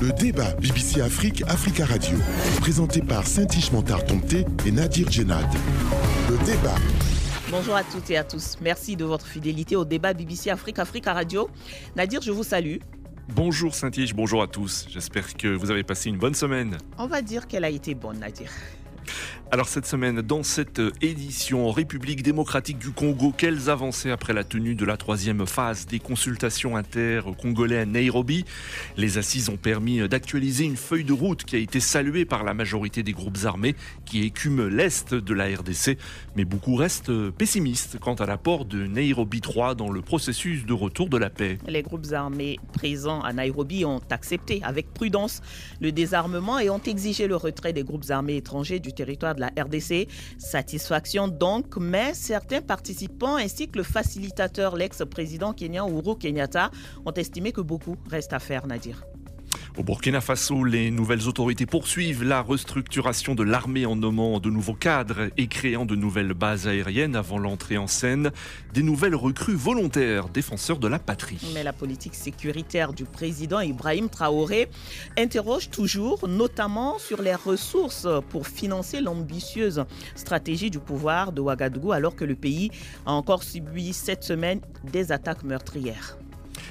Le débat BBC Afrique, Africa Radio. Présenté par Saint-Ish Montard et Nadir Djenad. Le débat. Bonjour à toutes et à tous. Merci de votre fidélité au débat BBC Afrique, Africa Radio. Nadir, je vous salue. Bonjour Saint-Ish, bonjour à tous. J'espère que vous avez passé une bonne semaine. On va dire qu'elle a été bonne, Nadir. Alors cette semaine, dans cette édition en République démocratique du Congo, quelles avancées après la tenue de la troisième phase des consultations inter-congolais à Nairobi? Les assises ont permis d'actualiser une feuille de route qui a été saluée par la majorité des groupes armés qui écument l'Est de la RDC, mais beaucoup restent pessimistes quant à l'apport de Nairobi 3 dans le processus de retour de la paix. Les groupes armés présents à Nairobi ont accepté avec prudence le désarmement et ont exigé le retrait des groupes armés étrangers du territoire de la RDC. Satisfaction donc, mais certains participants ainsi que le facilitateur, l'ex-président kenyan Uhuru Kenyatta, ont estimé que beaucoup reste à faire, Nadir. Au Burkina Faso, les nouvelles autorités poursuivent la restructuration de l'armée en nommant de nouveaux cadres et créant de nouvelles bases aériennes avant l'entrée en scène des nouvelles recrues volontaires défenseurs de la patrie. Mais la politique sécuritaire du président Ibrahim Traoré interroge toujours, notamment sur les ressources pour financer l'ambitieuse stratégie du pouvoir de Ouagadougou alors que le pays a encore subi cette semaine des attaques meurtrières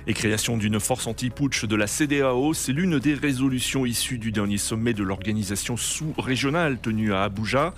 et création d'une force anti-putsch de la CDAO. C'est l'une des résolutions issues du dernier sommet de l'organisation sous-régionale tenue à Abuja.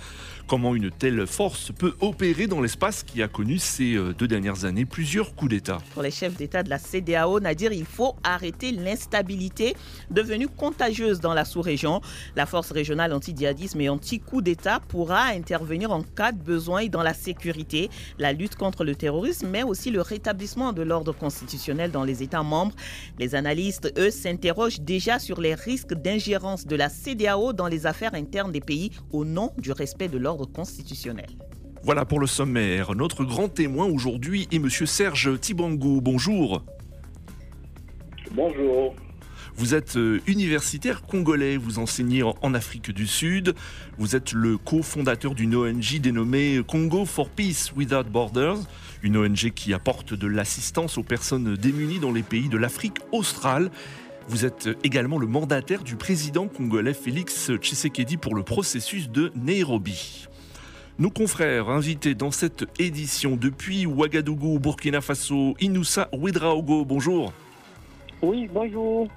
Comment une telle force peut opérer dans l'espace qui a connu ces euh, deux dernières années plusieurs coups d'État Pour les chefs d'État de la CDAO, Nadir, il faut arrêter l'instabilité devenue contagieuse dans la sous-région. La force régionale anti-djihadisme et anti-coup d'État pourra intervenir en cas de besoin dans la sécurité, la lutte contre le terrorisme, mais aussi le rétablissement de l'ordre constitutionnel dans les États membres. Les analystes, eux, s'interrogent déjà sur les risques d'ingérence de la CDAO dans les affaires internes des pays au nom du respect de l'ordre constitutionnel. Voilà pour le sommaire. Notre grand témoin aujourd'hui est Monsieur Serge Tibangou. Bonjour. Bonjour. Vous êtes euh, universitaire congolais, vous enseignez en Afrique du Sud, vous êtes le cofondateur d'une ONG dénommée Congo for Peace Without Borders, une ONG qui apporte de l'assistance aux personnes démunies dans les pays de l'Afrique australe. Vous êtes également le mandataire du président congolais Félix Tshisekedi pour le processus de Nairobi. Nos confrères invités dans cette édition depuis Ouagadougou, Burkina Faso, Inoussa Ouedraogo, bonjour. Oui, bonjour.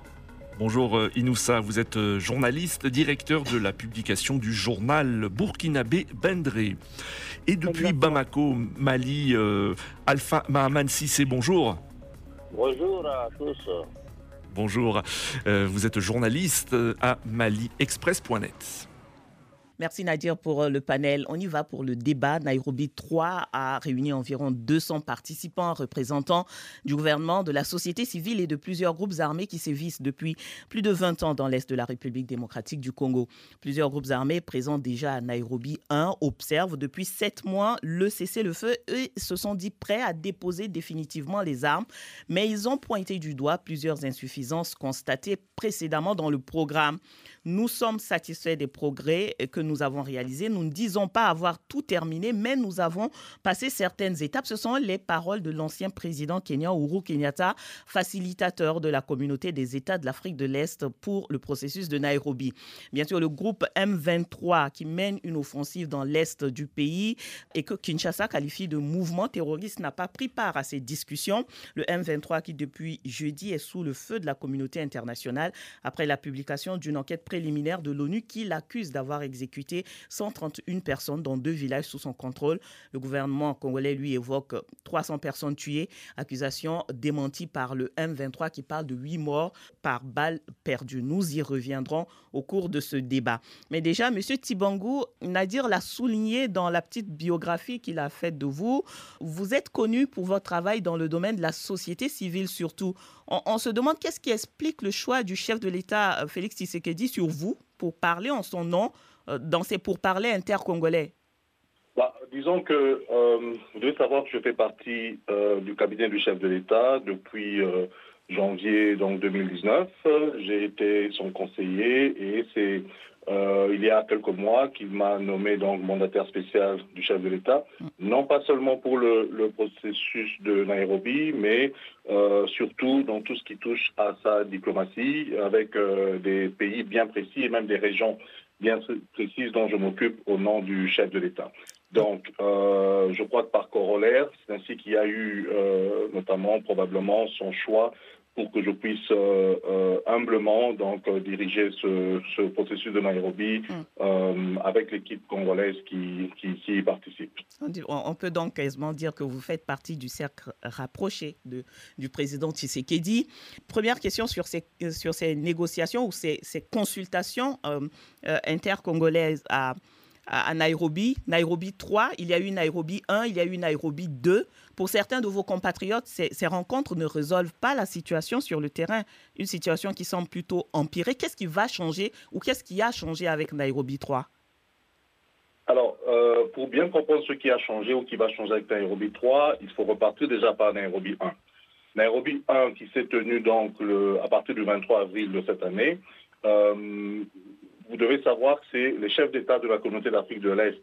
Bonjour euh, Inoussa, vous êtes euh, journaliste, directeur de la publication du journal burkinabé Bendré. Et depuis Bamako, Mali, euh, Alpha Mahaman Sissé, bonjour. Bonjour à tous. Bonjour, vous êtes journaliste à maliexpress.net. Merci Nadir pour euh, le panel. On y va pour le débat. Nairobi 3 a réuni environ 200 participants représentants du gouvernement, de la société civile et de plusieurs groupes armés qui sévissent depuis plus de 20 ans dans l'est de la République démocratique du Congo. Plusieurs groupes armés présents déjà à Nairobi 1 observent depuis 7 mois le cessez-le-feu et se sont dit prêts à déposer définitivement les armes, mais ils ont pointé du doigt plusieurs insuffisances constatées précédemment dans le programme. Nous sommes satisfaits des progrès que nous avons réalisés. Nous ne disons pas avoir tout terminé, mais nous avons passé certaines étapes. Ce sont les paroles de l'ancien président kenyan Uhuru Kenyatta, facilitateur de la communauté des États de l'Afrique de l'Est pour le processus de Nairobi. Bien sûr, le groupe M23 qui mène une offensive dans l'Est du pays et que Kinshasa qualifie de mouvement terroriste n'a pas pris part à ces discussions. Le M23 qui depuis jeudi est sous le feu de la communauté internationale après la publication d'une enquête préliminaire de l'ONU qui l'accuse d'avoir exécuté 131 personnes dans deux villages sous son contrôle. Le gouvernement congolais, lui, évoque 300 personnes tuées, accusation démentie par le M23 qui parle de 8 morts par balles perdues. Nous y reviendrons au cours de ce débat. Mais déjà, M. Tibangou, Nadir l'a souligné dans la petite biographie qu'il a faite de vous. Vous êtes connu pour votre travail dans le domaine de la société civile surtout. On, on se demande qu'est-ce qui explique le choix du chef de l'État, euh, Félix Tshisekedi, sur vous pour parler en son nom euh, dans ces pourparlers intercongolais? Bah, Disons que euh, vous devez savoir que je fais partie euh, du cabinet du chef de l'État depuis janvier donc 2019. J'ai été son conseiller et c'est euh, il y a quelques mois qu'il m'a nommé donc mandataire spécial du chef de l'État, non pas seulement pour le, processus de Nairobi, mais euh, surtout dans tout ce qui touche à sa diplomatie avec euh, des pays bien précis et même des régions bien précises dont je m'occupe au nom du chef de l'État. Donc, je crois que par corollaire, c'est ainsi qu'il y a eu notamment probablement son choix pour que je puisse euh, euh, humblement donc euh, diriger ce, processus de Nairobi mm. avec l'équipe congolaise qui, qui, y participe. On peut donc quasiment dire que vous faites partie du cercle rapproché de, du président Tshisekedi. Première question sur ces, sur ces négociations ou ces, ces consultations intercongolaises à à, Nairobi, Nairobi 3, il y a eu Nairobi 1, il y a eu Nairobi 2. Pour certains de vos compatriotes, ces, rencontres ne résolvent pas la situation sur le terrain, une situation qui semble plutôt empirée. Qu'est-ce qui va changer ou qu'est-ce qui a changé avec Nairobi 3 alors, euh, pour bien comprendre ce qui a changé ou qui va changer avec Nairobi 3, il faut repartir déjà par Nairobi 1. Nairobi 1 qui s'est tenu donc à partir du 23 avril de cette année, euh, vous devez savoir que c'est les chefs d'État de la communauté d'Afrique de l'Est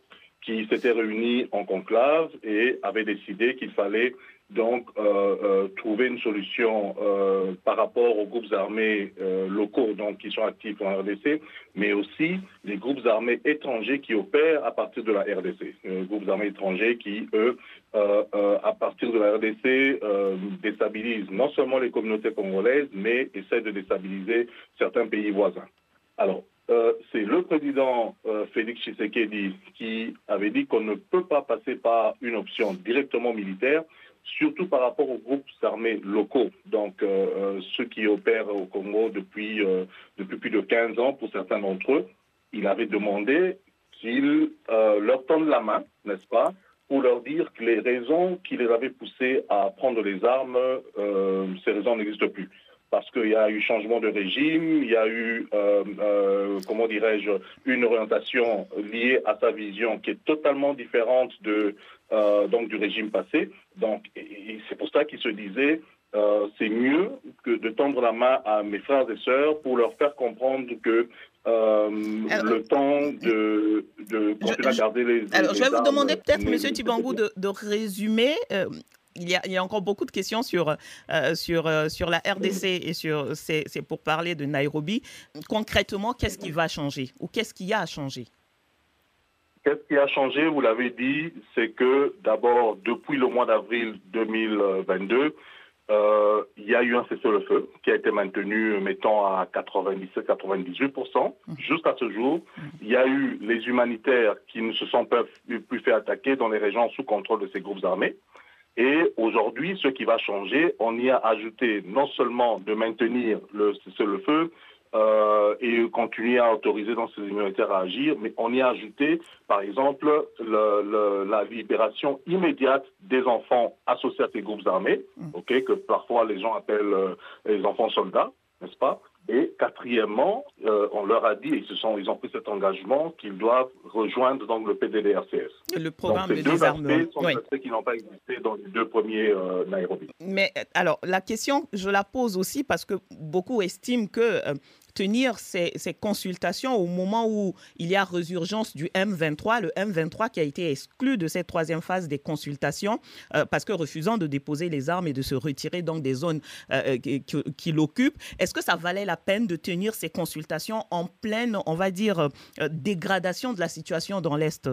qui s'étaient réunis en conclave et avaient décidé qu'il fallait donc euh, euh, trouver une solution euh, par rapport aux groupes armés locaux donc qui sont actifs en RDC, mais aussi les groupes armés étrangers qui opèrent à partir de la RDC. groupes armés étrangers qui, eux, à partir de la RDC, déstabilisent non seulement les communautés congolaises, mais essaient de déstabiliser certains pays voisins. Alors, euh, c'est le président euh, Félix Tshisekedi qui avait dit qu'on ne peut pas passer par une option directement militaire, surtout par rapport aux groupes armés locaux, donc euh, ceux qui opèrent au Congo depuis, plus de 15 ans pour certains d'entre eux. Il avait demandé qu'ils leur tendent la main, n'est-ce pas, pour leur dire que les raisons qui les avaient poussés à prendre les armes, ces raisons n'existent plus parce qu'il y a eu changement de régime, il y a eu, euh, euh, comment dirais-je, une orientation liée à sa vision qui est totalement différente de, euh, donc du régime passé. Donc, c'est pour ça qu'il se disait, c'est mieux que de tendre la main à mes frères et sœurs pour leur faire comprendre que le temps de, de continuer à garder les. Alors, je vais vous demander peut-être, M. Tibangou, de, de résumer il y, a, encore beaucoup de questions sur, euh, sur, euh, sur la RDC et sur c'est pour parler de Nairobi. Concrètement, qu'est-ce qui va changer ou qu'est-ce qui a changé? Qu'est-ce qui a changé Vous l'avez dit, c'est que d'abord, depuis le mois d'avril 2022, euh, il y a eu un cessez-le-feu qui a été maintenu, mettons, à 97-98%. Mmh. Juste à ce jour, il y a eu les humanitaires qui ne se sont pas plus fait attaquer dans les régions sous contrôle de ces groupes armés. Et aujourd'hui, ce qui va changer, on y a ajouté non seulement de maintenir le cessez-le-feu euh, et continuer à autoriser dans ces humanitaires à agir, mais on y a ajouté, par exemple, la libération immédiate des enfants associés à ces groupes armés, mmh. que parfois les gens appellent euh, les enfants soldats, n'est-ce pas? Et quatrièmement, euh, on leur a dit, ils, se sont, ils ont pris cet engagement qu'ils doivent rejoindre donc, le PDDRCS. Le programme donc, ces de deux aspects sont des aspects qui n'ont pas existé dans les deux premiers euh, Nairobi. Mais alors, la question, je la pose aussi parce que beaucoup estiment que euh, tenir ces, consultations au moment où il y a résurgence du M23, le M23 qui a été exclu de cette troisième phase des consultations euh, parce que refusant de déposer les armes et de se retirer donc des zones euh, euh, qui, l'occupent. Est-ce que ça valait la peine de tenir ces consultations en pleine, on va dire, dégradation de la situation dans l'Est?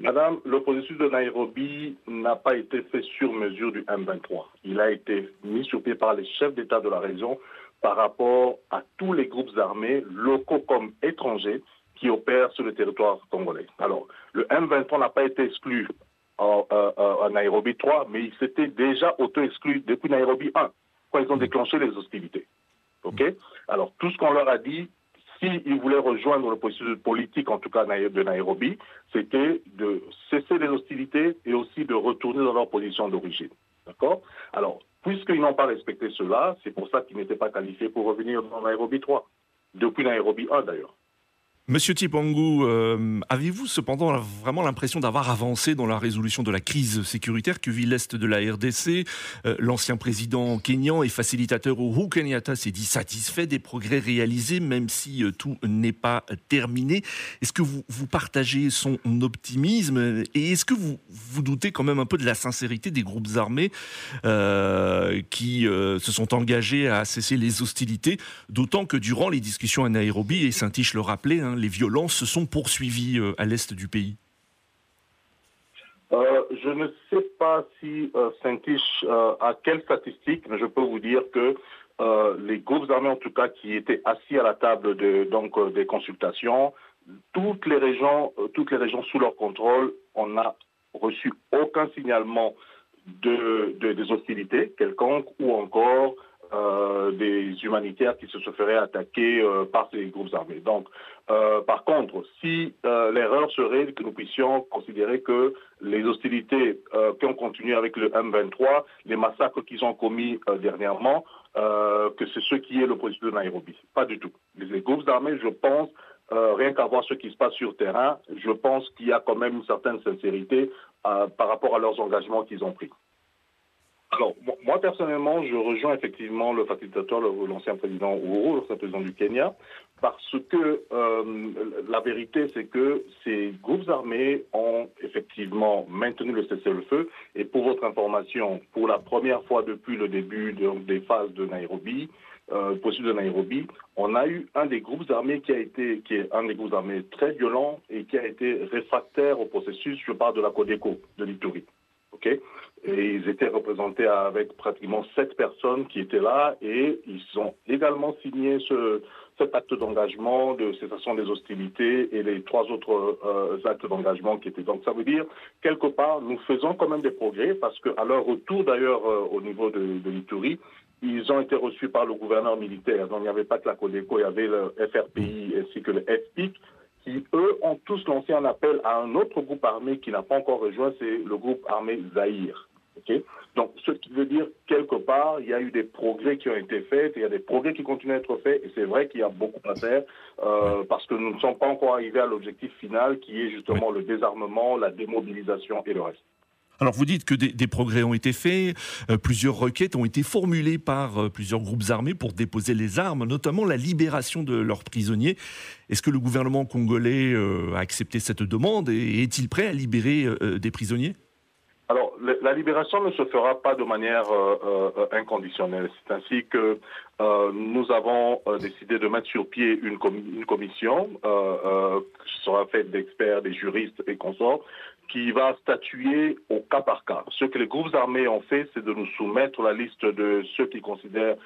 Madame, le processus de Nairobi n'a pas été fait sur mesure du M23. Il a été mis sur pied par les chefs d'État de la région par rapport à tous les groupes armés, locaux comme étrangers, qui opèrent sur le territoire congolais. Alors, le M23 n'a pas été exclu en, euh, euh, Nairobi 3, mais il s'était déjà auto-exclu depuis Nairobi 1, quand ils ont déclenché les hostilités. Alors, tout ce qu'on leur a dit, s'ils voulaient rejoindre le processus politique, en tout cas de Nairobi, c'était de cesser les hostilités et aussi de retourner dans leur position d'origine. D'accord? Alors, Puisqu'ils n'ont pas respecté cela, c'est pour ça qu'ils n'étaient pas qualifiés pour revenir dans Nairobi 3, depuis Nairobi 1 d'ailleurs. Monsieur Tipangou, euh, avez-vous cependant vraiment l'impression d'avoir avancé dans la résolution de la crise sécuritaire que vit l'Est de la RDC euh, L'ancien président kényan et facilitateur Uhuru Kenyatta s'est dit satisfait des progrès réalisés, même si euh, tout n'est pas terminé? Est-ce que vous, partagez son optimisme et est-ce que vous vous doutez quand même un peu de la sincérité des groupes armés qui se sont engagés à cesser les hostilités, d'autant que durant les discussions à Nairobi, et Saint-Tiche le rappelait, hein, les violences se sont poursuivies euh, à l'est du pays euh, je ne sais pas si euh, Saint-Tiche a quelles statistiques, mais je peux vous dire que les groupes armés, en tout cas, qui étaient assis à la table de, donc, des consultations, toutes les régions, toutes les régions sous leur contrôle, on n'a reçu aucun signalement de, des hostilités quelconques ou encore euh, des humanitaires qui se feraient attaquer euh, par ces groupes armés. Donc, euh, par contre, si l'erreur serait que nous puissions considérer que les hostilités qui ont continué avec le M23, les massacres qu'ils ont commis dernièrement, que c'est ce qui est le processus de Nairobi. Pas du tout. Les, groupes armés, je pense, rien qu'à voir ce qui se passe sur terrain, je pense qu'il y a quand même une certaine sincérité par rapport à leurs engagements qu'ils ont pris. Alors, moi personnellement, je rejoins effectivement le facilitateur, l'ancien président Uhuru, l'ancien président du Kenya, parce que euh, la vérité, c'est que ces groupes armés ont effectivement maintenu le cessez-le-feu. Et pour votre information, pour la première fois depuis le début des phases de Nairobi, euh, de Nairobi, on a eu un des groupes armés qui a été, qui est un des groupes armés très violent et qui a été réfractaire au processus. Je parle de la Codeco de l'Ituri. ok? Et ils étaient représentés avec pratiquement sept personnes qui étaient là et ils ont également signé ce, cet acte d'engagement de cessation des hostilités et les trois autres euh, actes d'engagement qui étaient. Donc ça veut dire, quelque part, nous faisons quand même des progrès parce qu'à leur retour d'ailleurs euh, au niveau de, de l'Ituri, ils ont été reçus par le gouverneur militaire. Donc il n'y avait pas que la Codeco, il y avait le FRPI ainsi que le FPIC qui, eux, ont tous lancé un appel à un autre groupe armé qui n'a pas encore rejoint, c'est le groupe armé Zahir. Donc, ce qui veut dire, quelque part, il y a eu des progrès qui ont été faits, il y a des progrès qui continuent à être faits, et c'est vrai qu'il y a beaucoup à faire, euh, parce que nous ne sommes pas encore arrivés à l'objectif final, qui est justement le désarmement, la démobilisation et le reste. Alors vous dites que des, progrès ont été faits, euh, plusieurs requêtes ont été formulées par euh, plusieurs groupes armés pour déposer les armes, notamment la libération de leurs prisonniers. Est-ce que le gouvernement congolais a accepté cette demande et est-il prêt à libérer des prisonniers? Alors, la libération ne se fera pas de manière euh, euh, inconditionnelle. C'est ainsi que euh, nous avons décidé de mettre sur pied une, une commission qui sera faite d'experts, des juristes et consorts, qui va statuer au cas par cas. Ce que les groupes armés ont fait, c'est de nous soumettre la liste de ceux qui considèrent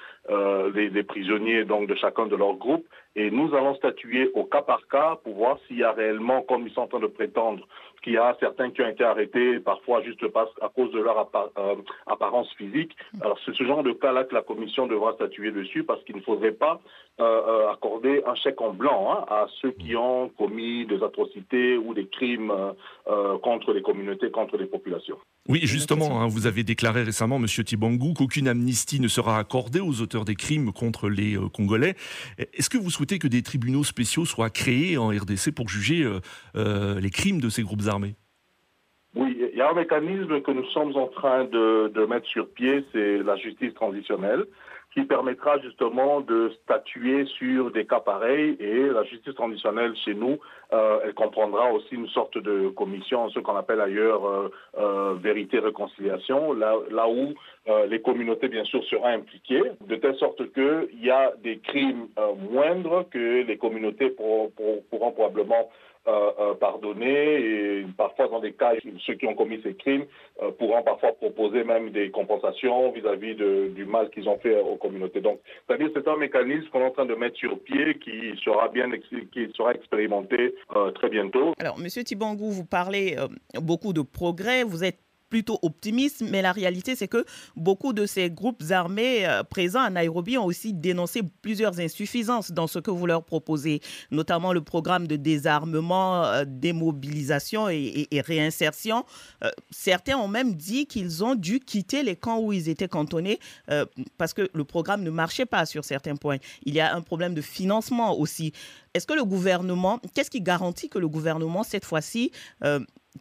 les, les, prisonniers donc de chacun de leurs groupes, et nous allons statuer au cas par cas pour voir s'il y a réellement, comme ils sont en train de prétendre, qu'il y a certains qui ont été arrêtés, parfois juste à cause de leur euh, apparence physique. Alors c'est ce genre de cas-là que la commission devra statuer dessus parce qu'il ne faudrait pas euh, euh, accorder un chèque en blanc hein, à ceux qui ont commis des atrocités ou des crimes contre les communautés, contre les populations. Oui, justement, hein, vous avez déclaré récemment, Monsieur Tibangou, qu'aucune amnistie ne sera accordée aux auteurs des crimes contre les Congolais. Est-ce que vous souhaitez que des tribunaux spéciaux soient créés en RDC pour juger les crimes de ces groupes armés? Oui, il y a un mécanisme que nous sommes en train de, mettre sur pied, c'est la justice transitionnelle, qui permettra justement de statuer sur des cas pareils. Et la justice transitionnelle chez nous, euh, elle comprendra aussi une sorte de commission, ce qu'on appelle ailleurs euh, euh, vérité-réconciliation, là, là où les communautés, bien sûr, seront impliquées, de telle sorte qu'il y a des crimes moindres que les communautés pourront probablement euh, euh, pardonner et parfois dans des cas, ceux qui ont commis ces crimes euh, pourront parfois proposer même des compensations vis-à-vis du mal qu'ils ont fait aux communautés. Donc, c'est un mécanisme qu'on est en train de mettre sur pied qui sera bien qui sera expérimenté très bientôt. Alors, Monsieur Tibangou, vous parlez beaucoup de progrès. Vous êtes plutôt optimiste, mais la réalité, c'est que beaucoup de ces groupes armés euh, présents à Nairobi ont aussi dénoncé plusieurs insuffisances dans ce que vous leur proposez, notamment le programme de désarmement, euh, démobilisation et, réinsertion. Euh, certains ont même dit qu'ils ont dû quitter les camps où ils étaient cantonnés parce que le programme ne marchait pas sur certains points. Il y a un problème de financement aussi. Est-ce que le gouvernement, qu'est-ce qui garantit que le gouvernement, cette fois-ci,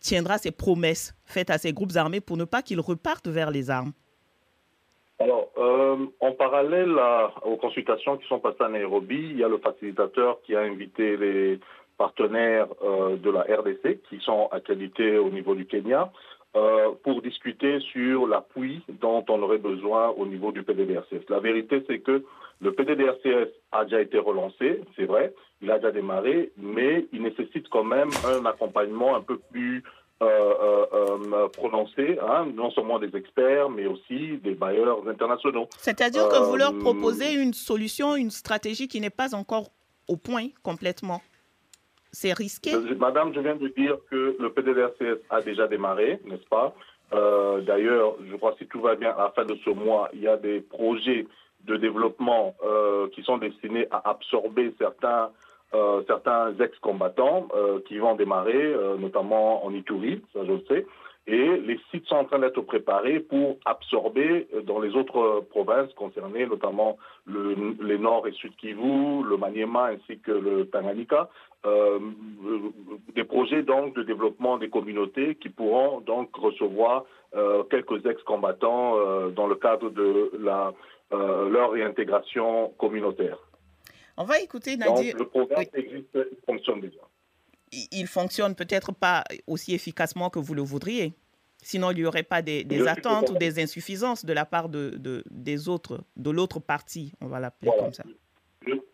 tiendra ses promesses faites à ces groupes armés pour ne pas qu'ils repartent vers les armes alors, euh, en parallèle aux consultations qui sont passées à Nairobi, il y a le facilitateur qui a invité les partenaires euh, de la RDC qui sont accrédités au niveau du Kenya euh, pour discuter sur l'appui dont on aurait besoin au niveau du PDDRCS. La vérité, c'est que le PDDRCS a déjà été relancé, c'est vrai, il a déjà démarré, mais il nécessite quand même un accompagnement un peu plus euh, euh, euh, prononcé, hein, non seulement des experts, mais aussi des bailleurs internationaux. C'est-à-dire que vous leur proposez une solution, une stratégie qui n'est pas encore au point complètement. C'est risqué? Madame, je viens de dire que le PDDRCS a déjà démarré, n'est-ce pas? D'ailleurs, je crois que si tout va bien, à la fin de ce mois, il y a des projets de développement qui sont destinés à absorber certains euh, certains ex-combattants euh, qui vont démarrer, euh, notamment en Ituri, ça je le sais. Et les sites sont en train d'être préparés pour absorber dans les autres provinces concernées, notamment le, les Nord et Sud Kivu, le Maniema ainsi que le Tanganyika, des projets donc de développement des communautés qui pourront donc recevoir quelques ex-combattants dans le cadre de la, leur réintégration communautaire. On va écouter Nadir. Donc, le programme existe, il fonctionne déjà. Il fonctionne peut-être pas aussi efficacement que vous le voudriez. Sinon, il n'y aurait pas des, attentes ou des insuffisances de la part de, des autres, de l'autre partie, on va l'appeler comme ça.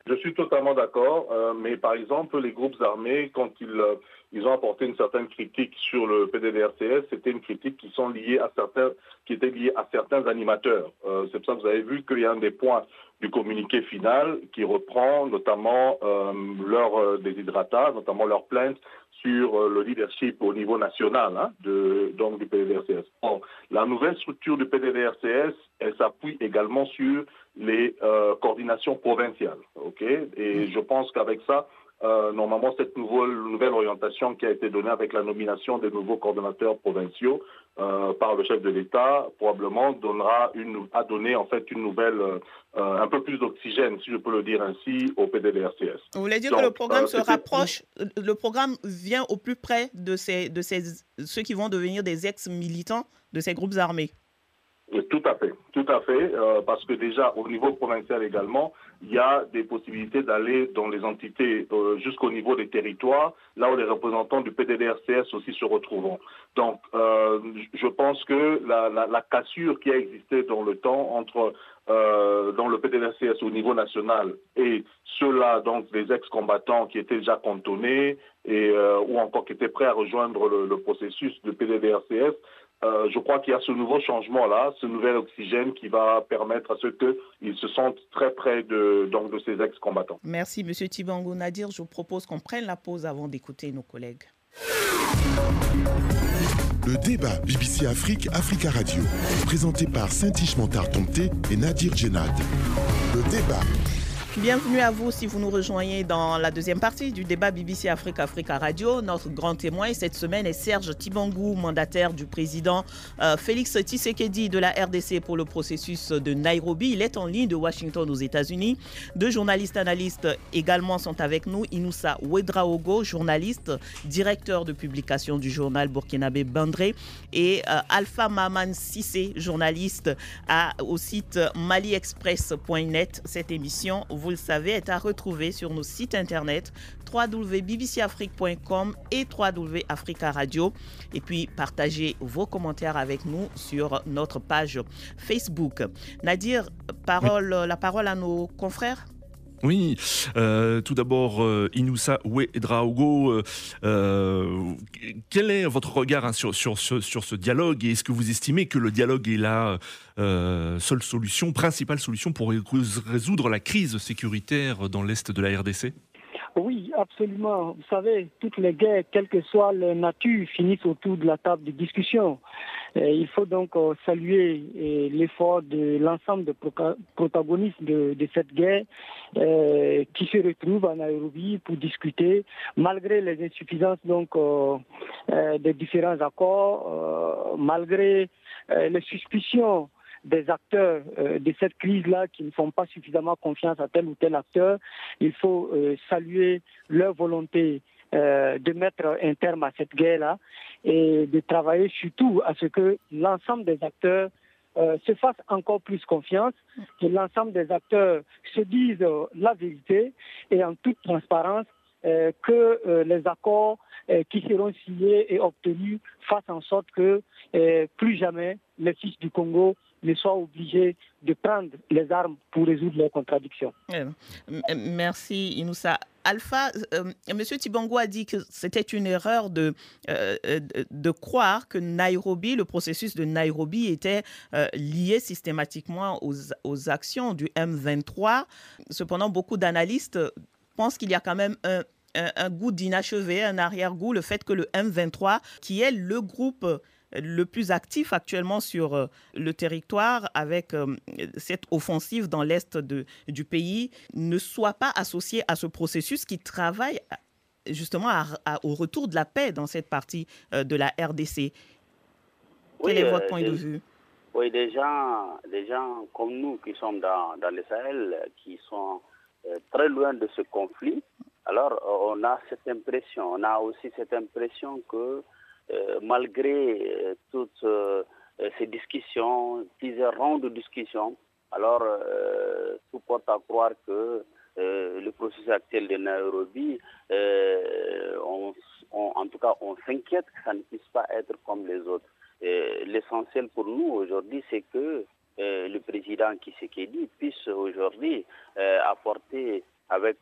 Je, suis totalement d'accord, euh, mais par exemple, les groupes armés, quand ils, euh, ont apporté une certaine critique sur le PDDRCS, c'était une critique qui était liée à certains animateurs. Euh, c'est pour ça que vous avez vu qu'il y a un des points du communiqué final qui reprend notamment leur déshydratat, notamment leur plainte sur le leadership au niveau national hein, donc du PDDRCS. la nouvelle structure du PDDRCS, elle s'appuie également sur les coordinations provinciales. ok? Et je pense qu'avec ça, euh, normalement, cette nouvelle, nouvelle, orientation qui a été donnée avec la nomination des nouveaux coordonnateurs provinciaux euh, par le chef de l'État probablement donnera une, a donné en fait une nouvelle, euh, un peu plus d'oxygène, si je peux le dire ainsi, au PDDRCS. Vous voulez dire que le programme se rapproche, le programme vient au plus près de, ces, de ces, ceux qui vont devenir des ex-militants de ces groupes armés? Tout à fait, tout à fait, euh, parce que déjà au niveau provincial également, il y a des possibilités d'aller dans les entités euh, jusqu'au niveau des territoires, là où les représentants du PDDRCS aussi se retrouveront. Donc, euh, je pense que la, la, la, cassure qui a existé dans le temps entre dans le PDDRCS au niveau national et ceux-là, donc des ex-combattants qui étaient déjà cantonnés et ou encore qui étaient prêts à rejoindre le, le processus du PDDRCS, euh, je crois qu'il y a ce nouveau changement-là, ce nouvel oxygène qui va permettre à ceux qu'ils se sentent très près de, donc, de ces ex-combattants. Merci, M. Tibango Nadir. Je vous propose qu'on prenne la pause avant d'écouter nos collègues. Le débat BBC Afrique, Africa Radio, présenté par Saint-Ish Montard et Nadir Djenad. Le débat Bienvenue à vous si vous nous rejoignez dans la deuxième partie du débat BBC Afrique Africa Radio. Notre grand témoin cette semaine est Serge Tibangou, mandataire du président euh, Félix Tshisekedi de la RDC pour le processus de Nairobi. Il est en ligne de Washington aux États-Unis. Deux journalistes analystes également sont avec nous. Inoussa Ouedraogo, journaliste, directeur de publication du journal burkinabé Bandré et euh, Alpha Maman Sissé, journaliste au site maliexpress.net. Cette émission, vous vous le savez, est à retrouver sur nos sites internet www.bbcafrique.com et www.africa Radio. Et puis, partagez vos commentaires avec nous sur notre page Facebook. Nadir, parole, la parole à nos confrères? Oui, euh, tout d'abord, euh, Inoussa Ouedraogo, euh, quel est votre regard hein, sur, sur, sur, ce dialogue et est-ce que vous estimez que le dialogue est la seule solution, principale solution pour résoudre la crise sécuritaire dans l'Est de la RDC Oui, absolument. Vous savez, toutes les guerres, quelle que soit leur nature, finissent autour de la table de discussion. Il faut donc euh, saluer euh, l'effort de l'ensemble des protagonistes de, cette guerre euh, qui se retrouvent à Nairobi pour discuter, malgré les insuffisances donc des différents accords, malgré les suspicions des acteurs euh, de cette crise-là qui ne font pas suffisamment confiance à tel ou tel acteur. Il faut euh, saluer leur volonté euh, de mettre un terme à cette guerre-là et de travailler surtout à ce que l'ensemble des acteurs se fassent encore plus confiance, que l'ensemble des acteurs se disent la vérité et en toute transparence que les accords qui seront signés et obtenus fassent en sorte que plus jamais les fils du Congo ne soient obligés de prendre les armes pour résoudre leurs contradictions. Euh, merci Inoussa. Alpha, euh, M. Tibango a dit que c'était une erreur de, euh, de croire que Nairobi, le processus de Nairobi était lié systématiquement aux, aux, actions du M23. Cependant, beaucoup d'analystes pensent qu'il y a quand même un, un goût d'inachevé, un arrière-goût, le fait que le M23, qui est le groupe le plus actif actuellement sur euh, le territoire avec euh, cette offensive dans l'est du pays ne soit pas associé à ce processus qui travaille justement au retour de la paix dans cette partie euh, de la RDC. Quel est votre point de vue? Oui, des gens, des gens comme nous qui sommes dans, dans le Sahel, qui sont très loin de ce conflit, alors on a cette impression, on a aussi cette impression que malgré euh, toutes euh, ces discussions, plusieurs rondes de discussions, alors tout porte à croire que le processus actuel de Nairobi, en tout cas, on s'inquiète que ça ne puisse pas être comme les autres. L'essentiel pour nous aujourd'hui, c'est que le président Kisekedi puisse aujourd'hui apporter avec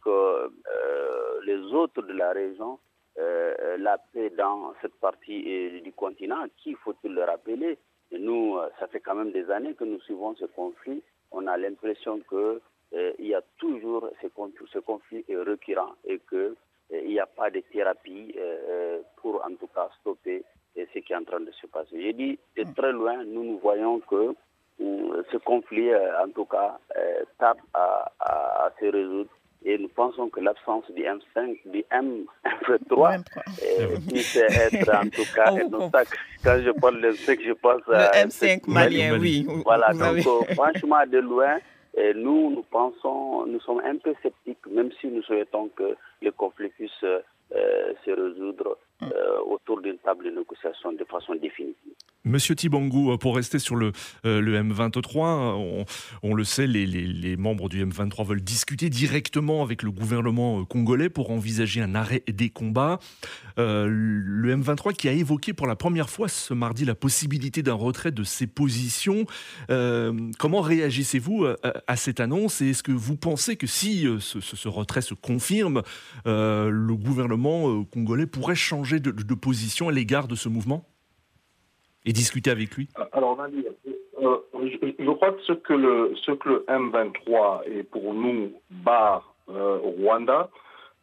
les autres de la région euh, la paix dans cette partie euh, du continent, qui, faut-il le rappeler, nous, euh, ça fait quand même des années que nous suivons ce conflit. On a l'impression que il y a toujours ce conflit, ce conflit est récurrent et que il n'y a pas de thérapie pour en tout cas stopper ce qui est en train de se passer. J'ai dit de très loin, nous nous voyons que ce conflit, en tout cas, tape à se résoudre et nous pensons que l'absence du M5, du M3, puisse être en tout cas un obstacle. Quand je parle de ce que je pense à. Le M5 malien, oui. Voilà, donc euh, franchement, de loin, et nous, nous pensons, nous sommes un peu sceptiques, même si nous souhaitons que le conflit puisse euh, se résoudre euh, autour d'une table de négociation de façon définitive. Monsieur Tibangou, euh, pour rester sur le, euh, le M23, on, le sait, les, membres du M23 veulent discuter directement avec le gouvernement congolais pour envisager un arrêt des combats. le M23 qui a évoqué pour la première fois ce mardi la possibilité d'un retrait de ses positions. comment réagissez-vous à, cette annonce et est-ce que vous pensez que si ce retrait se confirme, le gouvernement congolais pourrait changer de, position à l'égard de ce mouvement et discuter avec lui? Alors, euh, je, crois que ce que le, ce que le M23 et pour nous bar euh, Rwanda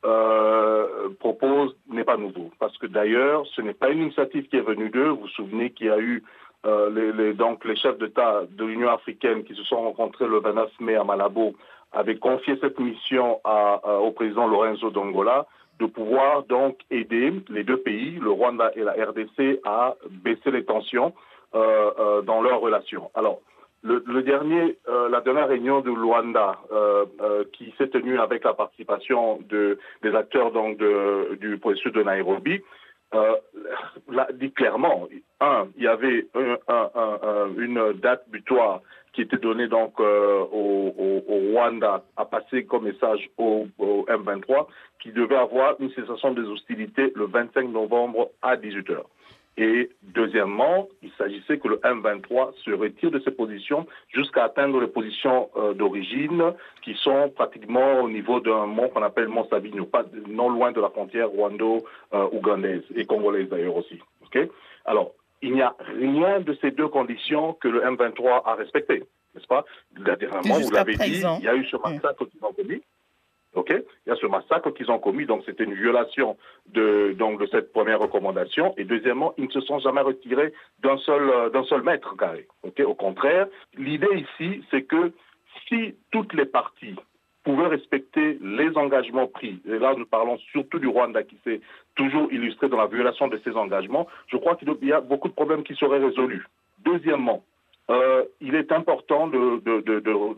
euh, propose n'est pas nouveau. Parce que d'ailleurs, ce n'est pas une initiative qui est venue d'eux. Vous vous souvenez qu'il y a eu les, donc les chefs d'État de l'Union africaine qui se sont rencontrés le 29 mai à Malabo avaient confié cette mission au président Lorenzo d'Angola de pouvoir donc aider les deux pays, le Rwanda et la RDC, à baisser les tensions euh, euh, dans leurs relations. Alors, le, dernier, euh, la dernière réunion de Luanda qui s'est tenue avec la participation de, des acteurs donc du processus de Nairobi, l'a dit clairement. Un, il y avait une date butoir qui était donné donc euh, au, Rwanda à passer comme message au, M23, qui devait avoir une cessation des hostilités le 25 novembre à 18h. Et deuxièmement, il s'agissait que le M23 se retire de ses positions jusqu'à atteindre les positions euh, d'origine qui sont pratiquement au niveau d'un mont qu'on appelle Mont Sabino, pas non loin de la frontière rwando-ougandaise et congolaise d'ailleurs aussi. Okay Alors, il n'y a rien de ces deux conditions que le M23 a respecté, n'est-ce pas? Dernièrement, vous l'avez dit, il y a eu ce massacre commis. Ok, il y a ce massacre qu'ils ont commis, donc c'était une violation de donc de cette première recommandation. Et deuxièmement, ils ne se sont jamais retirés d'un seul euh, d'un seul mètre carré. Ok, au contraire, l'idée ici, c'est que si toutes les parties pouvaient respecter les engagements pris, et là nous parlons surtout du Rwanda qui s'est toujours illustré dans la violation de ses engagements, je crois qu'il y a beaucoup de problèmes qui seraient résolus. Deuxièmement, euh, il est important de,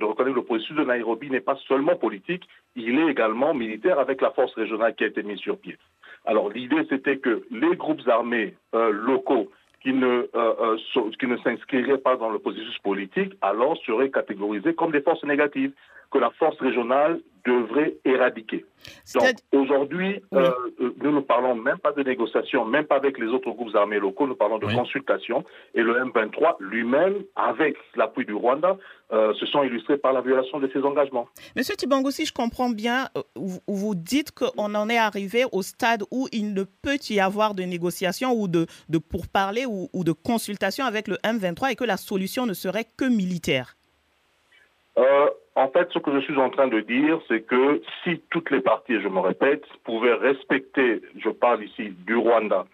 reconnaître que le processus de Nairobi n'est pas seulement politique, il est également militaire avec la force régionale qui a été mise sur pied. Alors l'idée c'était que les groupes armés euh, locaux qui ne, euh qui ne s'inscriraient pas dans le processus politique, alors seraient catégorisés comme des forces négatives que la force régionale devrait éradiquer. Donc aujourd'hui, euh, euh, nous ne parlons même pas de négociation, même pas avec les autres groupes armés locaux, nous parlons de consultation. Et le M23 lui-même, avec l'appui du Rwanda, euh, se sont illustrés par la violation de ses engagements. Monsieur Tibango, si je comprends bien, vous dites qu'on en est arrivé au stade où il ne peut y avoir de négociation ou de, de pourparler ou, ou de consultation avec le M23 et que la solution ne serait que militaire. Euh, en fait, ce que je suis en train de dire, c'est que si toutes les parties, je me répète, pouvaient respecter, je parle ici du Rwanda,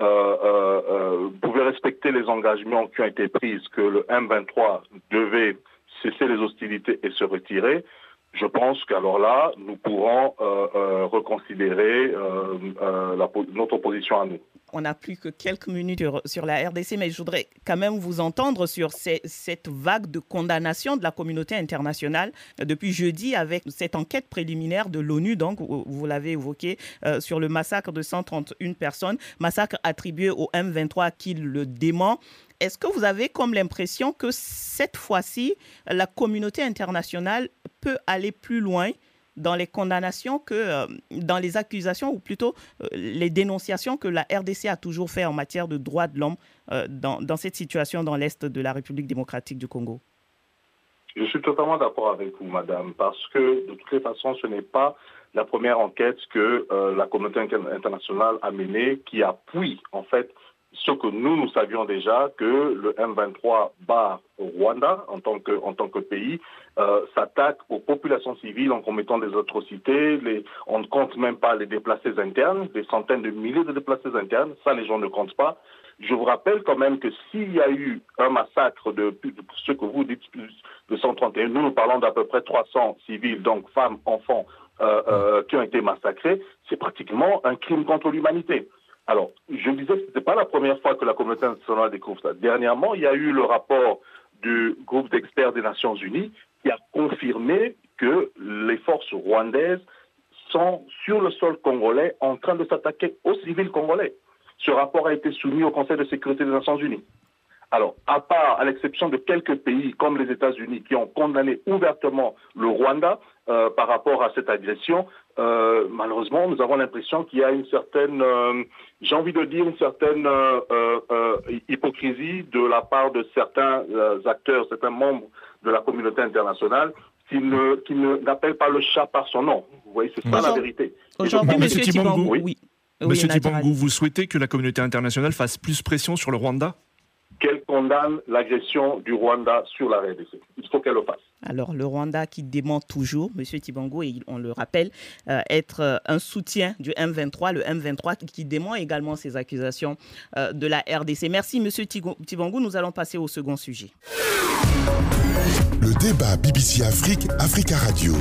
euh, euh, euh, pouvaient respecter les engagements qui ont été pris, que le M23 devait cesser les hostilités et se retirer, je pense qu'alors là, nous pourrons euh, euh, reconsidérer euh, notre position à nous. On n'a plus que quelques minutes sur la RDC, mais je voudrais quand même vous entendre sur cette vague de condamnation de la communauté internationale depuis jeudi avec cette enquête préliminaire de l'ONU, donc vous l'avez évoqué, sur le massacre de 131 personnes, massacre attribué au M23 qui le dément. Est-ce que vous avez comme l'impression que cette fois-ci, la communauté internationale peut aller plus loin dans les condamnations que euh, dans les accusations ou plutôt euh, les dénonciations que la RDC a toujours fait en matière de droits de l'homme euh, dans, dans, cette situation dans l'Est de la République démocratique du Congo. Je suis totalement d'accord avec vous, madame, parce que de toutes les façons, ce n'est pas la première enquête que la communauté internationale a menée qui appuie en fait ce que nous, nous savions déjà que le M23 bat Rwanda en tant que, en tant que pays, euh, s'attaque aux populations civiles en commettant des atrocités. On ne compte même pas les déplacés internes, des centaines de milliers de déplacés internes. Ça, les gens ne comptent pas. Je vous rappelle quand même que s'il y a eu un massacre de, ce que vous dites, de 131, nous, nous parlons d'à peu près 300 civils, donc femmes, enfants, euh, euh, qui ont été massacrés, c'est pratiquement un crime contre l'humanité. Alors, je disais que ce n'était pas la première fois que la communauté internationale découvre ça. Dernièrement, il y a eu le rapport du groupe d'experts des Nations Unies qui a confirmé que les forces rwandaises sont sur le sol congolais en train de s'attaquer aux civils congolais. Ce rapport a été soumis au Conseil de sécurité des Nations Unies. Alors, à part, à l'exception de quelques pays comme les États-Unis qui ont condamné ouvertement le Rwanda euh, par rapport à cette agression, euh, malheureusement, nous avons l'impression qu'il y a une certaine, euh, j'ai envie de dire, une certaine euh, euh hypocrisie de la part de certains euh, acteurs, certains membres de la communauté internationale qui ne qui n'appellent pas le chat par son nom. Vous voyez, c'est ça la vérité. Aujourd'hui, Monsieur Tibangou, oui. oui. Monsieur Tibangou, vous souhaitez que la communauté internationale fasse plus pression sur le Rwanda? Qu'elle condamne l'agression du Rwanda sur la RDC. Il faut qu'elle le fasse. Alors, le Rwanda qui dément toujours, M. Tibango, et on le rappelle, euh, être euh, un soutien du M23, le M23 qui dément également ces accusations euh, de la RDC. Merci, M. Tibango. Nous allons passer au second sujet. Le débat BBC Afrique, Africa Radio.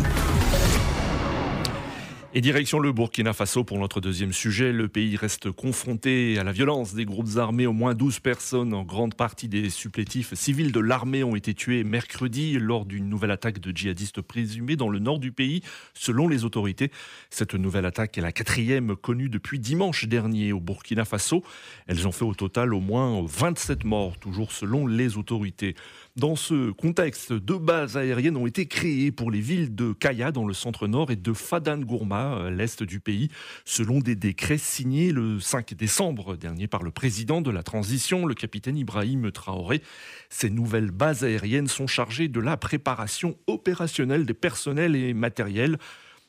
Et direction le Burkina Faso pour notre deuxième sujet. Le pays reste confronté à la violence des groupes armés. Au moins 12 personnes, en grande partie des supplétifs civils de l'armée, ont été tuées mercredi lors d'une nouvelle attaque de djihadistes présumés dans le nord du pays, selon les autorités. Cette nouvelle attaque est la quatrième connue depuis dimanche dernier au Burkina Faso. Elles ont fait au total au moins 27 morts, toujours selon les autorités. Dans ce contexte, deux bases aériennes ont été créées pour les villes de Kaya dans le centre-nord et de Fadan Gourma à l'est du pays, selon des décrets signés le 5 décembre dernier par le président de la transition, le capitaine Ibrahim Traoré. Ces nouvelles bases aériennes sont chargées de la préparation opérationnelle des personnels et matériels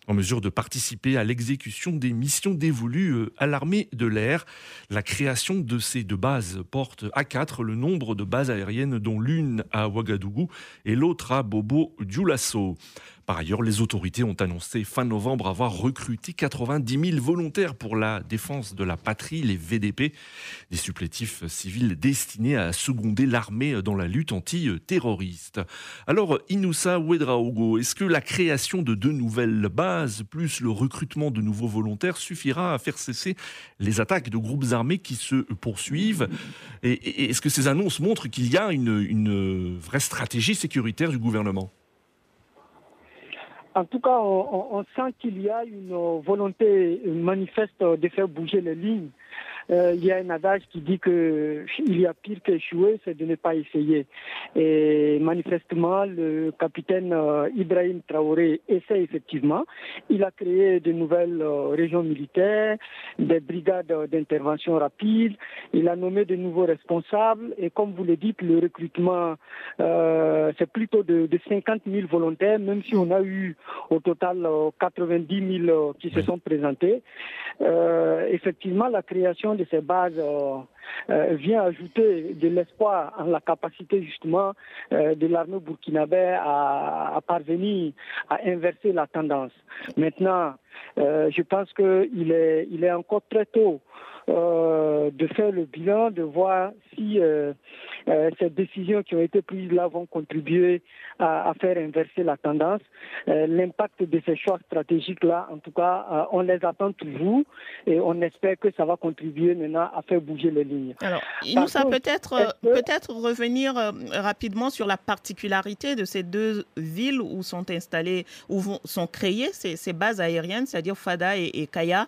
en mesure de participer à l'exécution des missions dévolues euh, à l'armée de l'air. La création de ces deux bases porte à quatre le nombre de bases aériennes dont l'une à Ouagadougou et l'autre à Bobo Dioulasso. Par ailleurs, les autorités ont annoncé fin novembre avoir recruté 90 000 volontaires pour la défense de la patrie, les VDP, des supplétifs civils destinés à seconder l'armée dans la lutte anti-terroriste. Alors, Inoussa Ouedraogo, est-ce que la création de deux nouvelles bases, plus le recrutement de nouveaux volontaires, suffira à faire cesser les attaques de groupes armés qui se poursuivent? Et, est-ce que ces annonces montrent qu'il y a une, vraie stratégie sécuritaire du gouvernement? En tout cas, on sent qu'il y a une volonté manifeste de faire bouger les lignes. Euh, il y a un adage qui dit que il y a pire qu'échouer, c'est de ne pas essayer. Et manifestement, le capitaine euh, Ibrahim Traoré essaie effectivement. Il a créé de nouvelles euh, régions militaires, des brigades d'intervention rapide. Il a nommé de nouveaux responsables. Et comme vous le dites, le recrutement, c'est plutôt de, 50 000 volontaires, même si on a eu au total 90 000 qui se sont présentés. effectivement, la création de ces bases euh, euh, vient ajouter de l'espoir en la capacité justement euh, de l'armée burkinabé à, parvenir à inverser la tendance. Maintenant, je pense qu'il est, il est encore très tôt euh, de faire le bilan, de voir si euh, euh, ces décisions qui ont été prises là vont contribuer à, faire inverser la tendance. L'impact de ces choix stratégiques-là, en tout cas, on les attend toujours et on espère que ça va contribuer maintenant à faire bouger les lignes. Alors, il nous a peut-être peut-être revenir rapidement sur la particularité de ces deux villes où sont installées, où sont créées ces, bases aériennes, c'est-à-dire Fada et Kaya.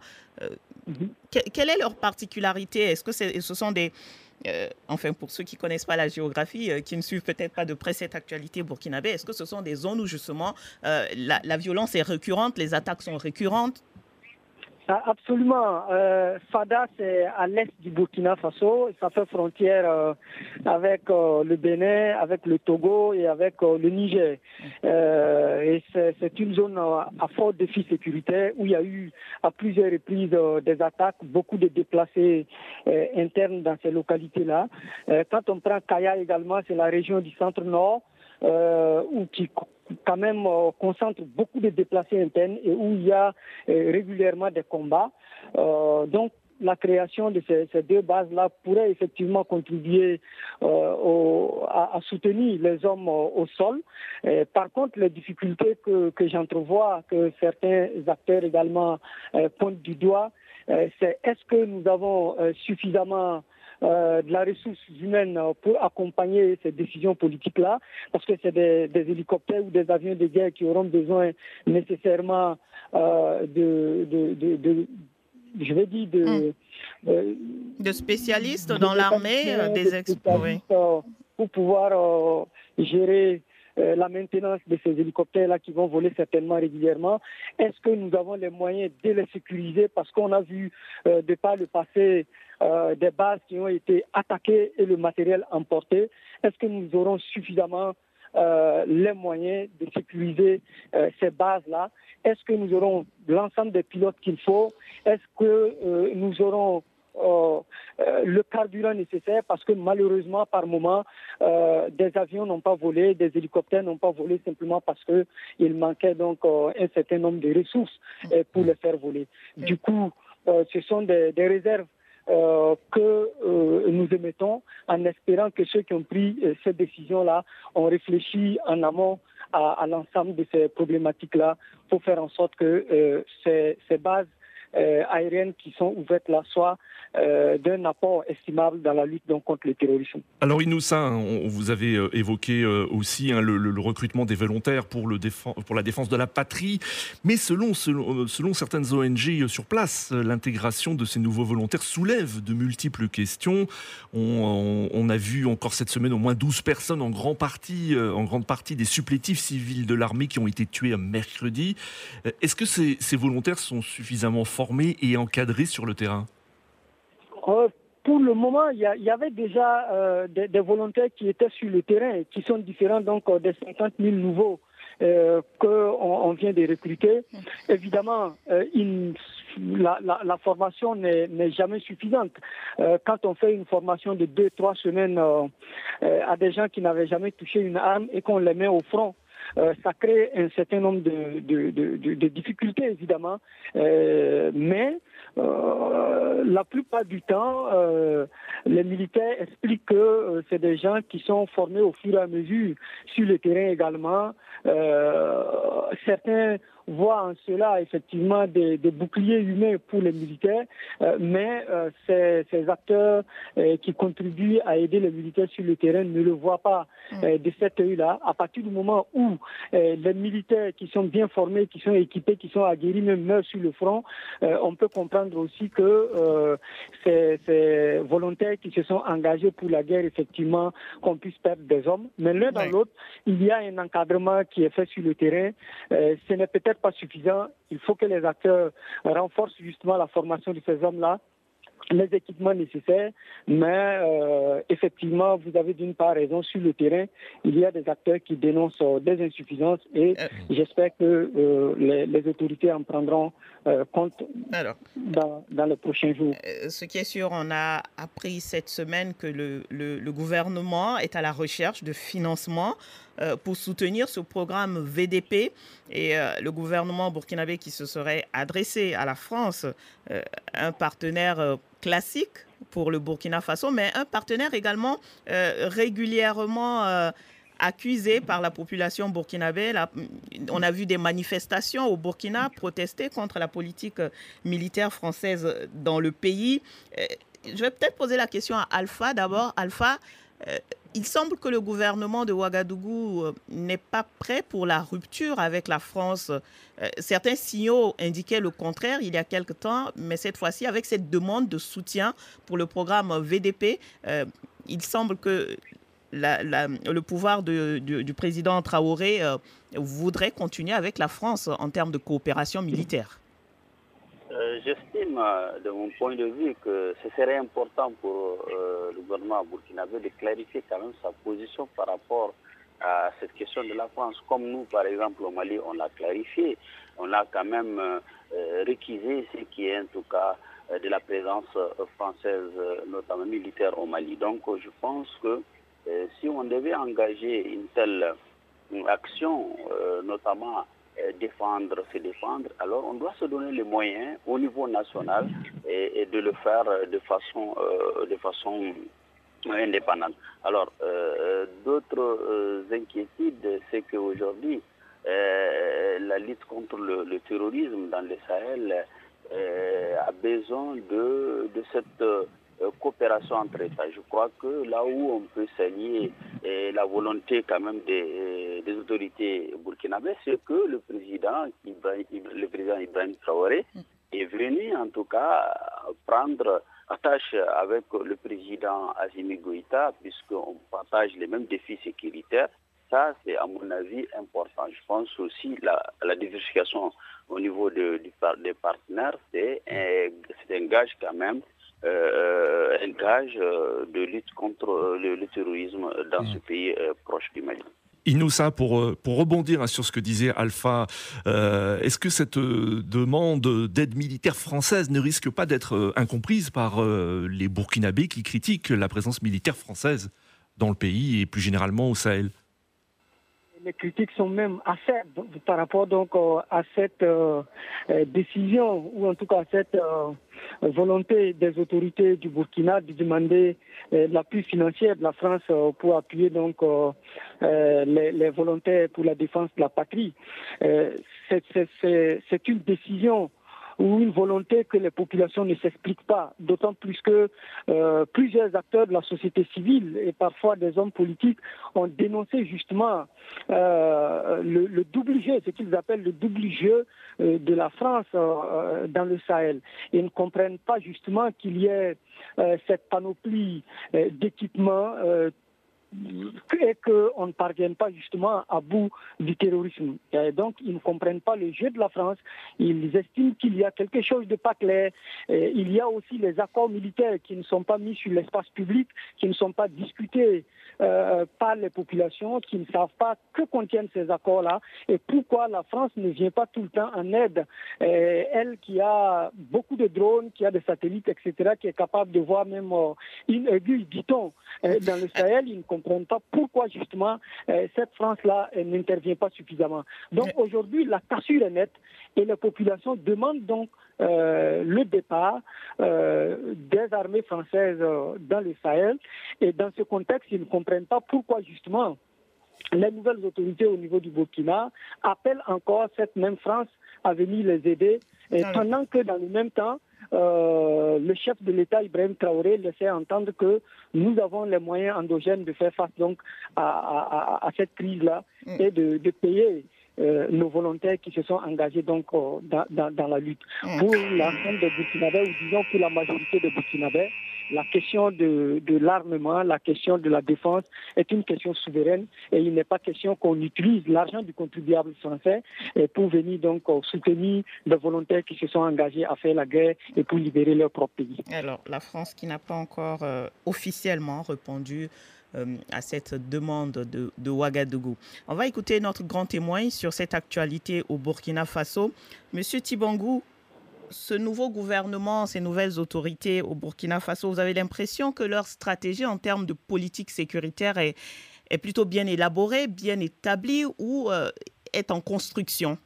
Quelle est leur particularité? Est-ce que ce sont des... Euh, enfin, pour ceux qui ne connaissent pas la géographie, euh, qui ne suivent peut-être pas de près cette actualité burkinabé, est-ce que ce sont des zones où justement euh, la, violence est récurrente, les attaques sont récurrentes? Absolument. Euh, Fada, c'est à l'est du Burkina Faso. Ça fait frontière euh, avec euh, le Bénin, avec le Togo et avec le Niger. et c'est une zone à fort défi sécuritaire où il y a eu à plusieurs reprises des attaques, beaucoup de déplacés internes dans ces localités-là. quand on prend Kaya également, c'est la région du centre-nord. Où qui quand même euh, concentre beaucoup de déplacés internes et où il y a euh, régulièrement des combats. Euh, donc la création de ces, deux bases-là pourrait effectivement contribuer à, soutenir les hommes au sol. par contre, les difficultés que, que j'entrevois, que certains acteurs également pointent du doigt, c'est est-ce que nous avons suffisamment euh, de la ressource humaine pour accompagner ces décisions politiques-là, parce que c'est des, hélicoptères ou des avions de guerre qui auront besoin nécessairement euh, de, de, je vais dire, de, hum. de spécialistes dans l'armée, euh, des experts, pour pouvoir gérer la maintenance de ces hélicoptères-là qui vont voler certainement régulièrement. Est-ce que nous avons les moyens de les sécuriser? Parce qu'on a vu de par le passé euh, des bases qui ont été attaquées et le matériel emporté. Est-ce que nous aurons suffisamment euh, les moyens de sécuriser euh, ces bases-là? Est-ce que nous aurons l'ensemble des pilotes qu'il faut? Est-ce que nous aurons le carburant nécessaire? Parce que malheureusement, par moment, des avions n'ont pas volé, des hélicoptères n'ont pas volé simplement parce qu'il manquait donc un certain nombre de ressources pour les faire voler. Du coup, ce sont des réserves euh, que euh, nous émettons en espérant que ceux qui ont pris euh, cette décision-là ont réfléchi en amont à, l'ensemble de ces problématiques-là pour faire en sorte que ces, ces bases aériennes qui sont ouvertes là soient euh, d'un apport estimable dans la lutte contre le terrorisme. Alors Inoussa, on, vous avez euh, évoqué euh, aussi hein, le, recrutement des volontaires pour, le pour la défense de la patrie, mais selon, selon, certaines ONG sur place, l'intégration de ces nouveaux volontaires soulève de multiples questions. On, a vu encore cette semaine au moins 12 personnes en, grand partie, en grande partie des supplétifs civils de l'armée qui ont été tués mercredi. Est-ce que ces, volontaires sont suffisamment formés et encadrés sur le terrain euh, pour le moment, il y, avait déjà euh, des, volontaires qui étaient sur le terrain, qui sont différents donc euh, des 50 000 nouveaux qu'on on vient de recruter. Évidemment, la, formation n'est jamais suffisante. quand on fait une formation de deux, trois semaines à des gens qui n'avaient jamais touché une arme et qu'on les met au front, ça crée un certain nombre de, difficultés, évidemment. mais la plupart du temps, les militaires expliquent que c'est des gens qui sont formés au fur et à mesure sur le terrain également. Voit en cela effectivement des, boucliers humains pour les militaires, euh, mais euh, ces, acteurs euh, qui contribuent à aider les militaires sur le terrain ne le voient pas mm. de cet œil-là. À partir du moment où les militaires qui sont bien formés, qui sont équipés, qui sont aguerris, même meurent sur le front, on peut comprendre aussi que ces, ces, volontaires qui se sont engagés pour la guerre, effectivement, qu'on puisse perdre des hommes. Mais l'un dans l'autre, il y a un encadrement qui est fait sur le terrain. ce n'est peut-être pas suffisant. Il faut que les acteurs renforcent justement la formation de ces hommes-là les équipements nécessaires, mais euh, effectivement, vous avez d'une part raison, sur le terrain, il y a des acteurs qui dénoncent euh, des insuffisances et euh. j'espère que les, autorités en prendront compte dans, dans, les prochains jours. ce qui est sûr, on a appris cette semaine que le, le, gouvernement est à la recherche de financement pour soutenir ce programme VDP et le gouvernement burkinabé qui se serait adressé à la France, un partenaire classique pour le Burkina Faso, mais un partenaire également euh, régulièrement euh, accusé par la population burkinabé. on a vu des manifestations au Burkina protester contre la politique militaire française dans le pays. Euh, je vais peut-être poser la question à Alpha d'abord. Alpha, il semble que le gouvernement de Ouagadougou euh, n'est pas prêt pour la rupture avec la France. Euh, certains signaux indiquaient le contraire il y a quelque temps, mais cette fois-ci, avec cette demande de soutien pour le programme VDP, euh, il semble que le pouvoir du président Traoré voudrait continuer avec la France en termes de coopération militaire. Euh, j'estime, euh, de mon point de vue, que ce serait important pour euh, le gouvernement burkinabé de clarifier quand même sa position par rapport à cette question de la France. Comme nous, par exemple, au Mali, on l'a clarifié. On a quand même réquisé ce qui est en tout cas de la présence française, notamment militaire au Mali. Donc je pense que si on devait engager une telle action, notamment euh, défendre, se défendre, alors on doit se donner les moyens au niveau national et, de le faire de façon, euh, de façon indépendante. Alors, euh, d'autres inquiétudes, c'est qu'aujourd'hui, la lutte contre le, terrorisme dans le Sahel a besoin de, de cette euh, coopération entre États. Je crois que là où on peut saluer la volonté quand même des, autorités burkinabées, c'est que le président, Ibrahim, le président Ibrahim Traoré est venu en tout cas prendre attache avec le président Azimi Goïta, puisqu'on partage les mêmes défis sécuritaires. Ça, c'est à mon avis important. Je pense aussi la, la diversification au niveau de, des partenaires, c'est un, un gage quand même euh, un gage euh, de lutte contre euh, le, terrorisme dans ce mm. pays proche du Mali. Inoussa, pour, pour rebondir sur ce que disait Alpha, est-ce que cette demande d'aide militaire française ne risque pas d'être incomprise par les Burkinabés qui critiquent la présence militaire française dans le pays et plus généralement au Sahel? Les critiques sont même assez par rapport donc à cette décision ou en tout cas à cette volonté des autorités du Burkina de demander euh, l'appui financier de la France euh, pour appuyer donc euh, les, volontaires pour la défense de la patrie. C'est une décision ou une volonté que les populations ne s'expliquent pas, d'autant plus que plusieurs acteurs de la société civile et parfois des hommes politiques ont dénoncé justement le, double jeu, ce qu'ils appellent le double jeu euh, de la France euh, euh, dans le Sahel. Ils ne comprennent pas justement qu'il y ait cette panoplie d'équipements et qu'on ne parvienne pas justement à bout du terrorisme. Et donc, ils ne comprennent pas le jeu de la France. Ils estiment qu'il y a quelque chose de pas clair. Il y a aussi les accords militaires qui ne sont pas mis sur l'espace public, qui ne sont pas discutés euh, par les populations, qui ne savent pas que contiennent ces accords-là et pourquoi la France ne vient pas tout le temps en aide. elle qui a beaucoup de drones, qui a des satellites, etc., qui est capable de voir même euh, une aiguille, dit-on, euh, dans le Sahel, comprennent pas pourquoi justement cette France-là n'intervient pas suffisamment. Donc aujourd'hui, la cassure est nette et la population demande donc le départ des armées françaises dans le Sahel. Et dans ce contexte, ils ne comprennent pas pourquoi justement les nouvelles autorités au niveau du Burkina appellent encore cette même France à venir les aider, et ah pendant que dans le même temps, euh, le chef de l'État, Ibrahim Traoré, laissait entendre que nous avons les moyens endogènes de faire face donc à, cette crise-là mm. et de, payer euh, nos volontaires qui se sont engagés donc euh, dans, la lutte. Mm. Pour l'ensemble des Burkinabés, ou disons pour la majorité des Burkinabés, la question de, l'armement, la question de la défense est une question souveraine et il n'est pas question qu'on utilise l'argent du contribuable français pour venir donc soutenir les volontaires qui se sont engagés à faire la guerre et pour libérer leur propre pays. Alors, la France qui n'a pas encore euh, officiellement répondu euh, à cette demande de, Ouagadougou. On va écouter notre grand témoin sur cette actualité au Burkina Faso. Monsieur Tibangou, ce nouveau gouvernement, ces nouvelles autorités au Burkina Faso, vous avez l'impression que leur stratégie en termes de politique sécuritaire est, plutôt bien élaborée, bien établie ou euh, est en construction?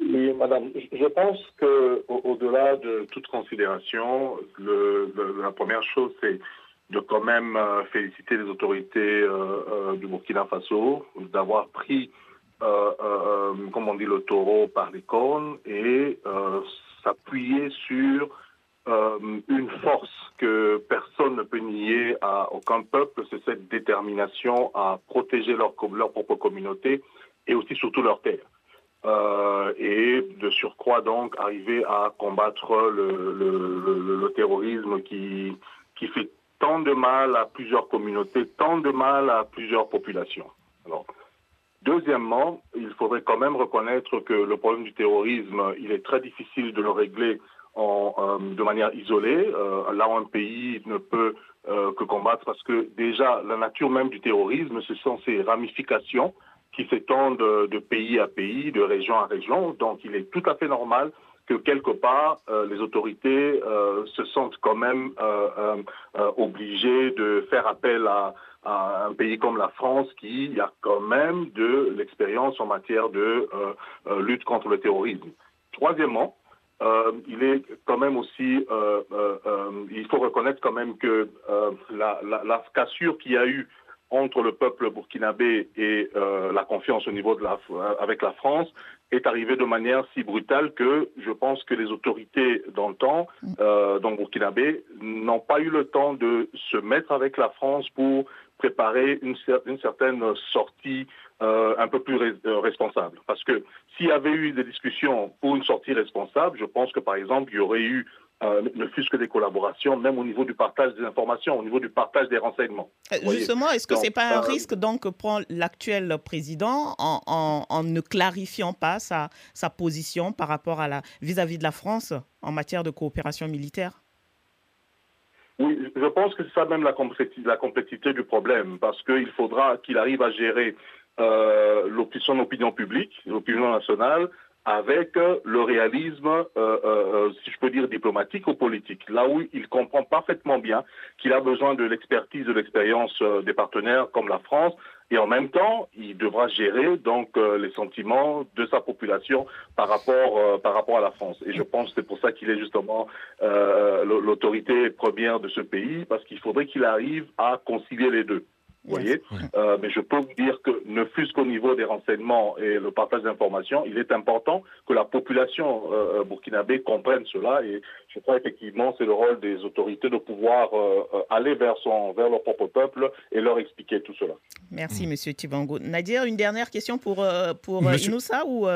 Oui, madame. Je pense qu'au-delà de toute considération, la première chose, c'est de quand même euh, féliciter les autorités euh, du Burkina Faso d'avoir pris euh, euh, comme on dit, le taureau par les cornes et euh, s'appuyer sur une force que personne ne peut nier à aucun peuple, c'est cette détermination à protéger leur, propre communauté et aussi surtout leur terre. et de surcroît donc arriver à combattre le, le, le, terrorisme qui, qui fait tant de mal à plusieurs communautés, tant de mal à plusieurs populations. Alors, Deuxièmement, il faudrait quand même reconnaître que le problème du terrorisme, il est très difficile de le régler en, euh, de manière isolée. Euh, là où un pays ne peut euh, que combattre, parce que déjà, la nature même du terrorisme, ce sont ces ramifications qui s'étendent de pays à pays, de région à région. Donc, il est tout à fait normal que quelque part, les autorités se sentent quand même obligées de faire appel à, un pays comme la France qui a quand même de l'expérience en matière de euh, euh, lutte contre le terrorisme. Troisièmement, euh, il est quand même aussi, il faut reconnaître quand même que la, la, cassure qu'il y a eu entre le peuple burkinabé et la confiance au niveau de la, avec la France est arrivée de manière si brutale que je pense que les autorités dans le temps, euh, dans Burkinabé, n'ont pas eu le temps de se mettre avec la France pour préparer une, une certaine sortie euh, un peu plus euh, responsable. Parce que s'il y avait eu des discussions pour une sortie responsable, je pense que par exemple, il y aurait eu euh, ne fût-ce que des collaborations, même au niveau du partage des informations, au niveau du partage des renseignements. Justement, est-ce que ce n'est pas un risque donc que prend l'actuel président en, en, ne clarifiant pas sa, sa position par rapport à la vis-à-vis de la France en matière de coopération militaire? Oui, je pense que c'est ça même la complexité, la complexité du problème, parce qu'il faudra qu'il arrive à gérer euh, son opinion publique, l'opinion nationale, avec euh, le réalisme, euh, euh, si je peux dire, diplomatique ou politique. Là où il comprend parfaitement bien qu'il a besoin de l'expertise, de l'expérience des partenaires comme la France, et en même temps, il devra gérer donc les sentiments de sa population par rapport par rapport à la France. Et je pense que c'est pour ça qu'il est justement l'autorité première de ce pays, parce qu'il faudrait qu'il arrive à concilier les deux voyez euh, Mais je peux vous dire que ne fût-ce qu'au niveau des renseignements et le partage d'informations, il est important que la population euh, burkinabé comprenne cela et je crois effectivement c'est le rôle des autorités de pouvoir euh, aller vers, son, vers leur propre peuple et leur expliquer tout cela. Merci, Monsieur Tibango. Nadir, une dernière question pour, pour Inoussa ou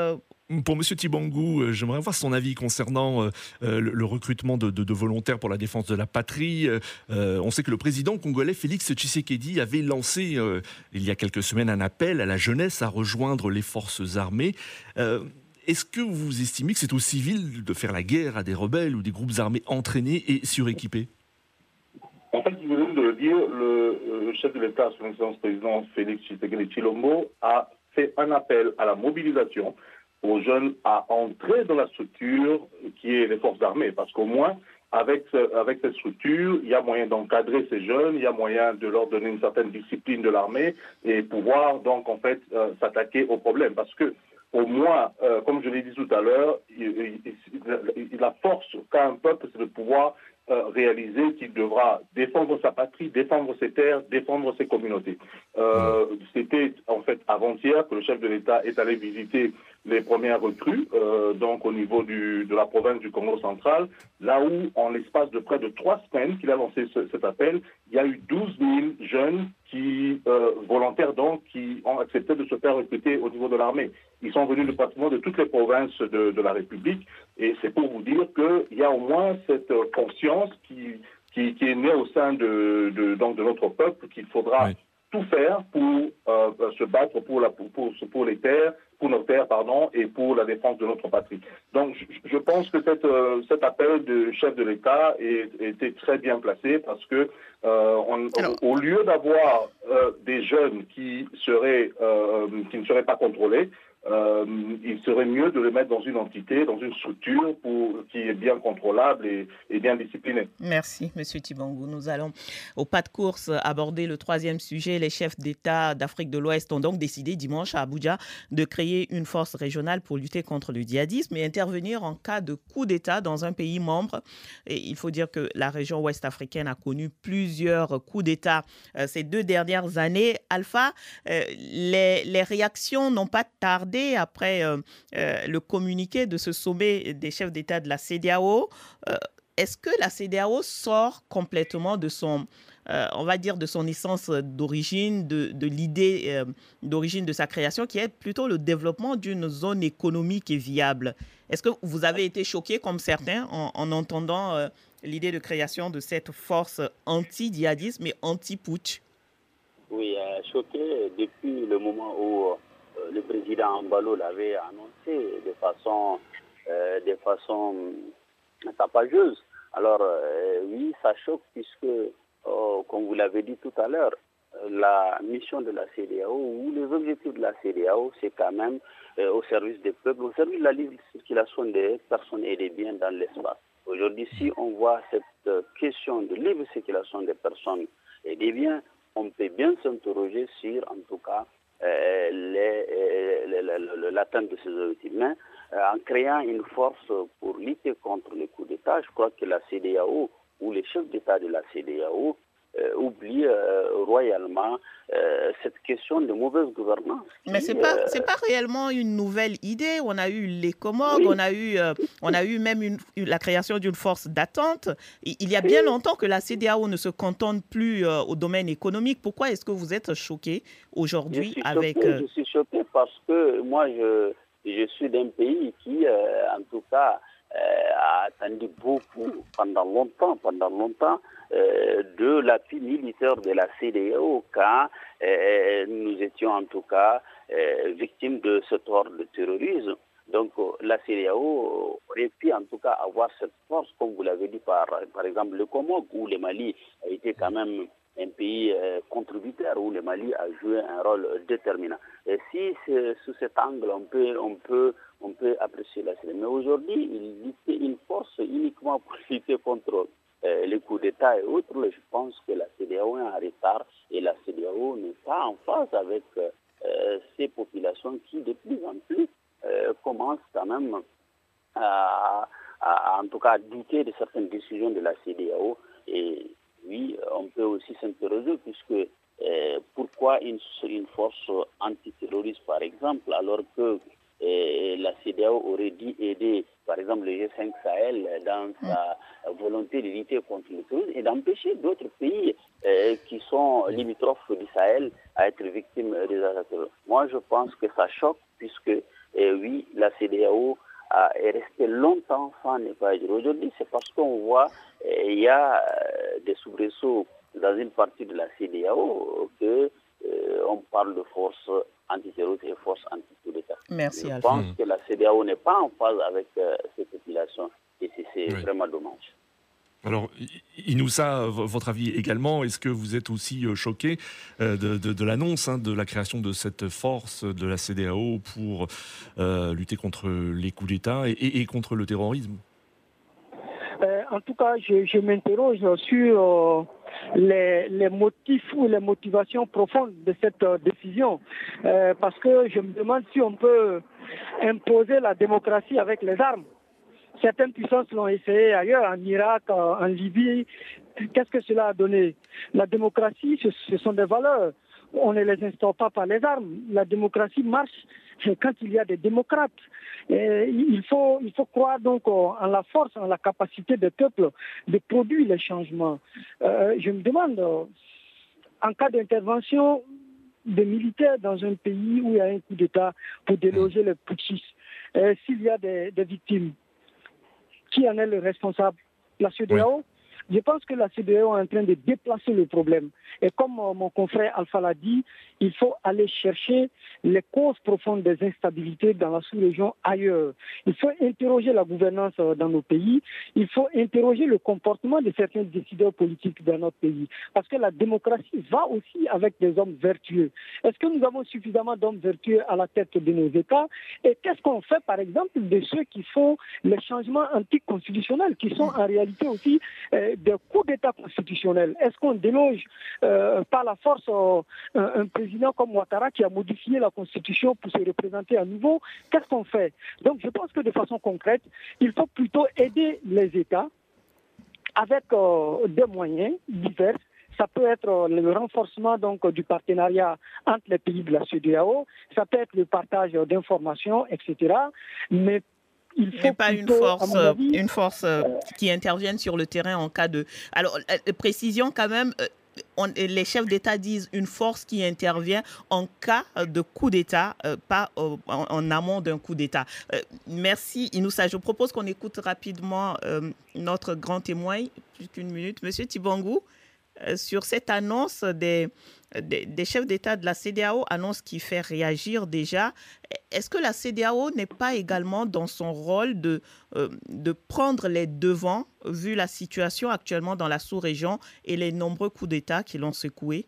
pour M. Tibangou, euh, j'aimerais avoir son avis concernant euh, euh, le, recrutement de, volontaires pour la défense de la patrie. on sait que le président congolais Félix Tshisekedi avait lancé il y a quelques semaines un appel à la jeunesse à rejoindre les forces armées. Est-ce que vous estimez que c'est aux civils de faire la guerre à des rebelles ou des groupes armés entraînés et suréquipés? En fait, vous venez de le dire, le, chef de l'État, son président Félix Tshisekedi Chilombo, a fait un appel à la mobilisation aux jeunes à entrer dans la structure qui est les forces armées, parce qu'au moins, avec, avec cette structure, il y a moyen d'encadrer ces jeunes, il y a moyen de leur donner une certaine discipline de l'armée et pouvoir donc en fait s'attaquer au problème. Parce que au moins, comme je l'ai dit tout à l'heure, la force qu'a un peuple, c'est de pouvoir euh, réaliser qu'il devra défendre sa patrie, défendre ses terres, défendre ses communautés. Euh, c'était en fait avant-hier que le chef de l'État est allé visiter les premières recrues, euh, donc au niveau du, de la province du Congo central, là où, en l'espace de près de trois semaines qu'il a lancé cet appel, il y a eu 12 000 jeunes qui, euh, volontaires donc, qui ont accepté de se faire recruter au niveau de l'armée. Ils sont venus de pratiquement de toutes les provinces de, de la République, et c'est pour vous dire qu'il y a au moins cette conscience qui, qui, qui, est née au sein de, de, donc de notre peuple qu'il faudra tout faire pour euh, se battre pour, la, pour, pour, les terres, pour nos terres, pardon, et pour la défense de notre patrie. Donc, je, pense que cette, euh, cet appel du chef de l'État était très bien placé parce que euh, on, au lieu d'avoir euh, des jeunes qui seraient qui ne seraient pas contrôlés, euh, il serait mieux de le mettre dans une entité, dans une structure qui est bien contrôlable et, bien disciplinée. Merci, Monsieur Tibangou. Nous allons au pas de course aborder le troisième sujet. Les chefs d'État d'Afrique de l'Ouest ont donc décidé dimanche à Abuja de créer une force régionale pour lutter contre le djihadisme et intervenir en cas de coup d'État dans un pays membre. Il faut dire que la région ouest africaine a connu plusieurs coups d'État euh, ces deux dernières années. Alpha, euh, les réactions n'ont pas tardé après euh, euh, le communiqué de ce sommet des chefs d'État de la CDAO. Euh, est-ce que la CDAO sort complètement de son, on va dire, de son essence d'origine, de, l'idée d'origine de sa création, qui est plutôt le développement d'une zone économique et viable? Est-ce que vous avez été choqué, comme certains, en, entendant l'idée de création de cette force anti-djihadisme et anti-putsch? Oui, choqué depuis le moment où le président Ambalo l'avait annoncé de façon, euh, de façon tapageuse. Alors euh, oui, ça choque puisque, comme vous l'avez dit tout à l'heure, la mission de la CDAO ou les objectifs de la CDAO, c'est quand même euh, au service des peuples, au service de la libre circulation des personnes et des biens dans l'espace. Aujourd'hui, si on voit cette question de libre circulation des personnes et des biens, on peut bien s'interroger sur, en tout cas, euh, euh, l'atteinte de ces objectifs. Mais euh, en créant une force pour lutter contre les coups d'État, je crois que la CDAO ou les chefs d'État de la CDAO euh, oublie euh, royalement euh, cette question de mauvaise gouvernance. Mais ce n'est pas, pas réellement une nouvelle idée. On a eu les Comores, on, a eu, on a eu même une, la création d'une force d'attente. Il y a bien longtemps que la CDAO ne se contente plus au domaine économique. Pourquoi est-ce que vous êtes choqué aujourd'hui avec... je suis choqué parce que moi, je, je suis d'un pays qui, en tout cas, a attendu beaucoup pendant longtemps, pendant longtemps, euh, de l'appui militaire de la CDAO quand euh, nous étions en tout cas euh, victimes de ce tort de terrorisme. Donc la CDAO aurait pu en tout cas avoir cette force, comme vous l'avez dit par, par exemple le Comog, où le Mali a été quand même un pays contributeur, où le Mali a joué un rôle déterminant. Et si sous cet angle on peut, on peut, on peut apprécier la CDAO. Mais aujourd'hui, il une force uniquement pour lutter contre euh, les coups d'État et autres, je pense que la CDAO est en retard et la CDAO n'est pas en phase avec euh, ces populations qui, de plus en plus, euh, commencent quand même à, en tout cas, douter de certaines décisions de la CDAO. Et oui, on peut aussi s'interroger puisque pourquoi une, une force antiterroriste, par exemple, alors que la CDAO aurait dû aider, par exemple, le G5 Sahel dans mm. sa volonté de lutter contre le terrorisme et d'empêcher d'autres pays euh, qui sont limitrophes du Sahel à être victimes des attaques Moi, je pense que ça choque puisque, euh, oui, la CDAO est restée longtemps sans ne pas Aujourd'hui, c'est parce qu'on voit qu'il euh, y a des soubresauts dans une partie de la CDAO que on parle de forces antiterroristes et forces anti Merci, Je pense que la CDAO n'est pas en phase avec euh, ces populations et c'est vraiment dommage. Alors, Inoussa, votre avis également, est-ce que vous êtes aussi euh, choqué euh, de, l'annonce hein, de la création de cette force de la CDAO pour lutter contre les coups d'État et, contre le terrorisme? En tout cas, je, m'interroge sur les, motifs ou les motivations profondes de cette décision. parce que je me demande si on peut imposer la démocratie avec les armes. Certaines puissances l'ont essayé ailleurs, en Irak, en Libye. Qu'est-ce que cela a donné? La démocratie, ce sont des valeurs on ne les instaure pas par les armes. La démocratie marche quand il y a des démocrates. il, faut, il faut croire donc en la force, en la capacité des peuples de produire les changements. Euh, je me demande, en cas d'intervention des militaires dans un pays où il y a un coup d'État pour déloger les putschistes, euh, s'il y a des, victimes, qui en est le responsable? La CEDEAO je pense que la CDAO est en train de déplacer le problème. Et comme euh, mon confrère Alpha l'a dit, il faut aller chercher les causes profondes des instabilités dans la sous-région ailleurs. Il faut interroger la gouvernance euh, dans nos pays. Il faut interroger le comportement de certains décideurs politiques dans notre pays. Parce que la démocratie va aussi avec des hommes vertueux. Est-ce que nous avons suffisamment d'hommes vertueux à la tête de nos États? Et qu'est-ce qu'on fait, par exemple, de ceux qui font les changements anticonstitutionnels, qui sont en réalité aussi euh, des coups d'État constitutionnels. Est-ce qu'on déloge euh, par la force euh, un, président comme Ouattara qui a modifié la Constitution pour se représenter à nouveau? Qu'est-ce qu'on fait? Donc je pense que de façon concrète, il faut plutôt aider les États avec euh, des moyens divers. Ça peut être le renforcement donc du partenariat entre les pays de la CEDEAO, ça peut être le partage d'informations, etc. Mais il faut pas une force, une force qui intervienne sur le terrain en cas de. Alors, précision quand même, les chefs d'État disent une force qui intervient en cas de coup d'État, euh, pas en, amont d'un coup d'État. Euh, merci Inoussa. Je propose qu'on écoute rapidement euh, notre grand témoin, plus qu'une minute, Monsieur Tibangou, sur cette annonce des chefs d'État de la CDAO annonce qui fait réagir déjà. Est-ce que la CDAO n'est pas également dans son rôle de, euh, de prendre les devants, vu la situation actuellement dans la sous-région et les nombreux coups d'État qui l'ont secoué?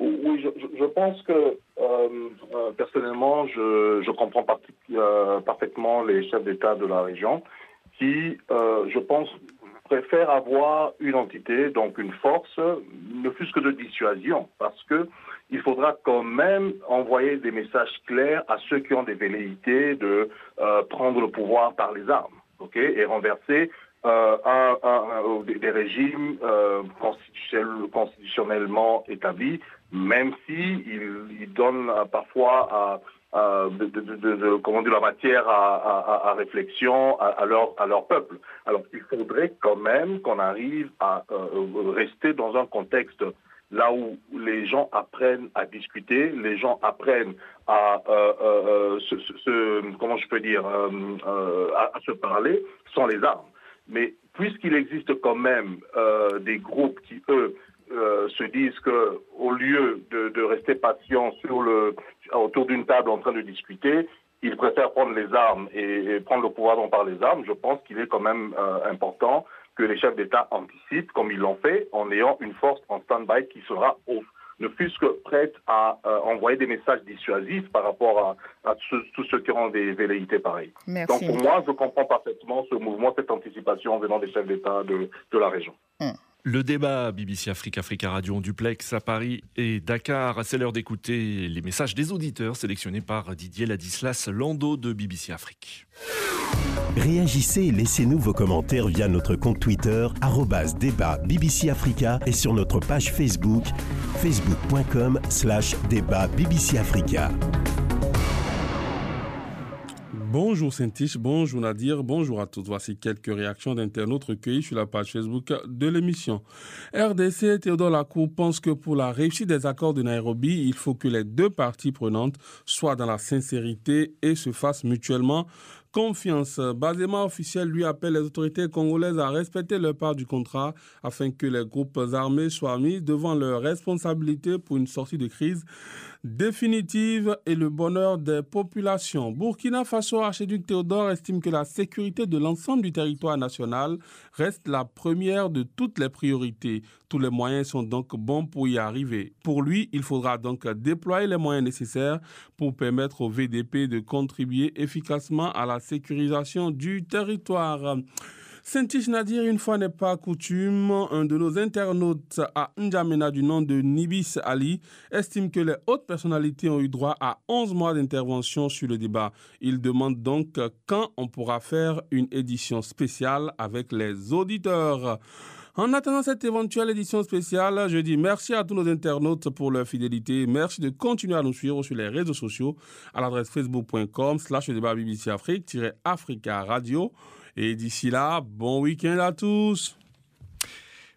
Oui, je, pense que euh, euh, personnellement, je, je comprends parfaitement les chefs d'État de la région qui, je pense, préfère avoir une entité, donc une force, ne fût-ce que de dissuasion, parce que il faudra quand même envoyer des messages clairs à ceux qui ont des velléités de euh, prendre le pouvoir par les armes, ok, et renverser euh, des régimes euh, constitutionnellement établis, même si donnent parfois à euh, de, de, de, la matière à, réflexion à, leur, peuple. Alors, il faudrait quand même qu'on arrive à euh, rester dans un contexte là où les gens apprennent à discuter, les gens apprennent à euh, se, comment je peux dire, à, se parler sans les armes. Mais puisqu'il existe quand même des groupes qui, eux, euh, se disent que au lieu de, rester patient sur le, d'une table en train de discuter, ils préfèrent prendre les armes et, prendre le pouvoir par les armes. Je pense qu'il est quand même euh, important que les chefs d'État anticipent, comme ils l'ont fait, en ayant une force en stand-by qui sera ne fût-ce que prête à euh, envoyer des messages dissuasifs par rapport à, tous ceux qui auront des velléités pareilles. Donc pour moi, je comprends parfaitement ce mouvement, cette anticipation venant des chefs d'État de, la région. Hmm. Le débat BBC Afrique, Africa Radio en duplex à Paris et Dakar. C'est l'heure d'écouter les messages des auditeurs sélectionnés par Didier Ladislas Lando de BBC Afrique. Réagissez et laissez-nous vos commentaires via notre compte Twitter, débat BBC Africa et sur notre page Facebook, facebook.com slash débat BBC Africa. Bonjour Saint-Tiche, bonjour Nadir, bonjour à tous. Voici quelques réactions d'internautes recueillies sur la page Facebook de l'émission. RDC Théodore Lacour pense que pour la réussite des accords de Nairobi, il faut que les deux parties prenantes soient dans la sincérité et se fassent mutuellement confiance. Basement officiel lui appelle les autorités congolaises à respecter leur part du contrat afin que les groupes armés soient mis devant leurs responsabilités pour une sortie de crise définitive et le bonheur des populations. Burkina Faso, archiduc Théodore estime que la sécurité de l'ensemble du territoire national reste la première de toutes les priorités. Tous les moyens sont donc bons pour y arriver. Pour lui, il faudra donc déployer les moyens nécessaires pour permettre au VDP de contribuer efficacement à la sécurisation du territoire. Saint-Tiche Nadir, une fois n'est pas coutume, un de nos internautes à N'Djamena du nom de Nibis Ali estime que les hautes personnalités ont eu droit à 11 mois d'intervention sur le débat. Il demande donc quand on pourra faire une édition spéciale avec les auditeurs. En attendant cette éventuelle édition spéciale, je dis merci à tous nos internautes pour leur fidélité. Merci de continuer à nous suivre sur les réseaux sociaux à l'adresse facebook.com slash débat BBC Afrique-Africa Radio. Et d'ici là, bon week-end à tous.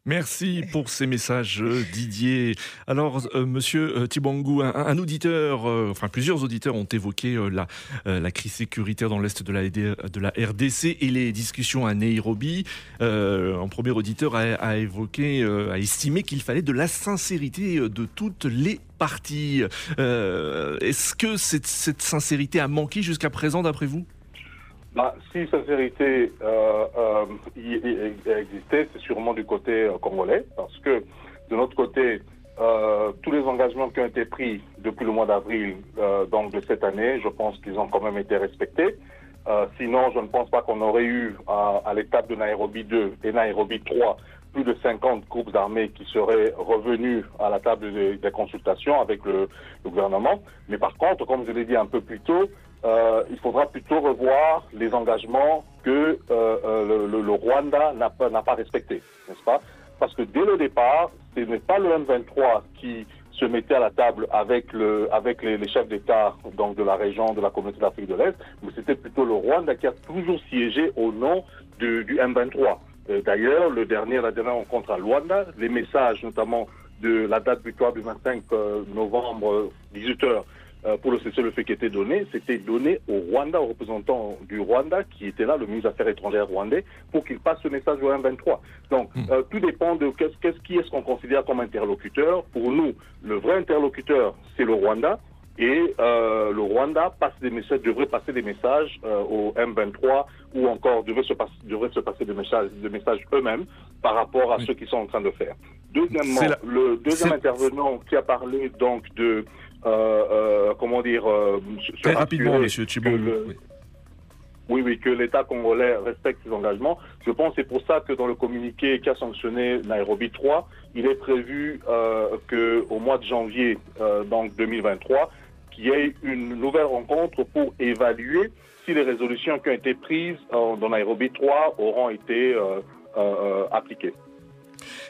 Merci pour ces messages, Didier. Alors, euh, Monsieur euh, Tibangou, un, auditeur, euh, enfin plusieurs auditeurs ont évoqué la, crise sécuritaire dans l'est de la, RDC et les discussions à Nairobi. un premier auditeur a, évoqué, a estimé qu'il fallait de la sincérité de toutes les parties. Est-ce que cette sincérité a manqué jusqu'à présent, d'après vous? Bah, si sincérité euh, euh, existait, c'est sûrement du côté euh, congolais, parce que de notre côté, euh, tous les engagements qui ont été pris depuis le mois d'avril euh, de cette année, je pense qu'ils ont quand même été respectés. Sinon, je ne pense pas qu'on aurait eu à, l'étape de Nairobi 2 et Nairobi 3 plus de 50 groupes armés qui seraient revenus à la table des, consultations avec le, gouvernement. Mais par contre, comme je l'ai dit un peu plus tôt, euh, il faudra plutôt revoir les engagements que euh, euh le, Rwanda n'a pas, pas respectés, n'est-ce pas? Parce que dès le départ, ce n'est pas le M23 qui se mettait à la table avec, le, avec les, chefs d'État donc de la région de la communauté d'Afrique de l'Est, mais c'était plutôt le Rwanda qui a toujours siégé au nom du, du M23. D'ailleurs, le dernier, la dernière rencontre à Luanda, les messages notamment de la date butoir du 25 euh, novembre, 18 heures, euh, pour le cessez-le-feu qui était donné, c'était donné au Rwanda, au représentant du Rwanda, qui était là, le ministre des Affaires étrangères rwandais, pour qu'il passe ce message au M23. Donc, mmh. euh, tout dépend de qu'est-ce qu'est-ce qui est-ce qu'on considère comme interlocuteur. Pour nous, le vrai interlocuteur, c'est le Rwanda. Et euh, le Rwanda passe des messages, devrait passer des messages euh, au M23 ou encore devrait se, passe, devrait se passer des messages, des messages eux-mêmes par rapport à oui. ce qu'ils sont en train de faire. Deuxièmement, la... le deuxième intervenant qui a parlé donc de comment dire, euh, Très rapidement, Monsieur Chibon. Oui. oui, oui, que l'État congolais respecte ses engagements. Je pense que c'est pour ça que dans le communiqué qui a sanctionné Nairobi 3, il est prévu euh, qu'au mois de janvier euh, donc 2023, qu'il y ait une nouvelle rencontre pour évaluer si les résolutions qui ont été prises euh, dans Nairobi 3 auront été appliquées.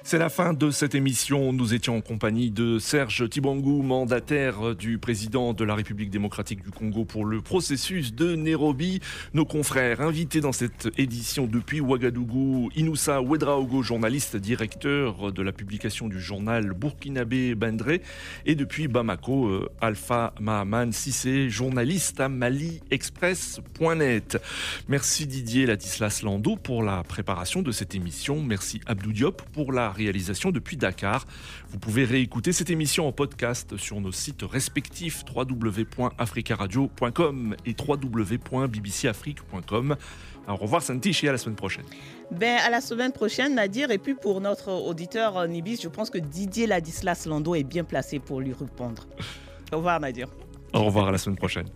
C'est la fin de cette émission. Nous étions en compagnie de Serge Tibangou, mandataire du président de la République démocratique du Congo pour le processus de Nairobi. Nos confrères invités dans cette édition depuis Ouagadougou, Inoussa Ouedraogo, journaliste directeur de la publication du journal burkinabé Bendré, et depuis Bamako, euh, Alpha Mahaman Sissé, journaliste à maliexpress.net. Merci Didier Ladislas Lando pour la préparation de cette émission. Merci Abdou Diop pour la réalisation depuis Dakar. Vous pouvez réécouter cette émission en podcast sur nos sites respectifs www.africaradio.com et www.bbcafrique.com. Au revoir Santiche et à la semaine prochaine. Ben, à la semaine prochaine, Nadir. Et puis pour notre auditeur Nibis, je pense que Didier Ladislas Lando est bien placé pour lui répondre. Au revoir Nadir. Au revoir à la semaine prochaine.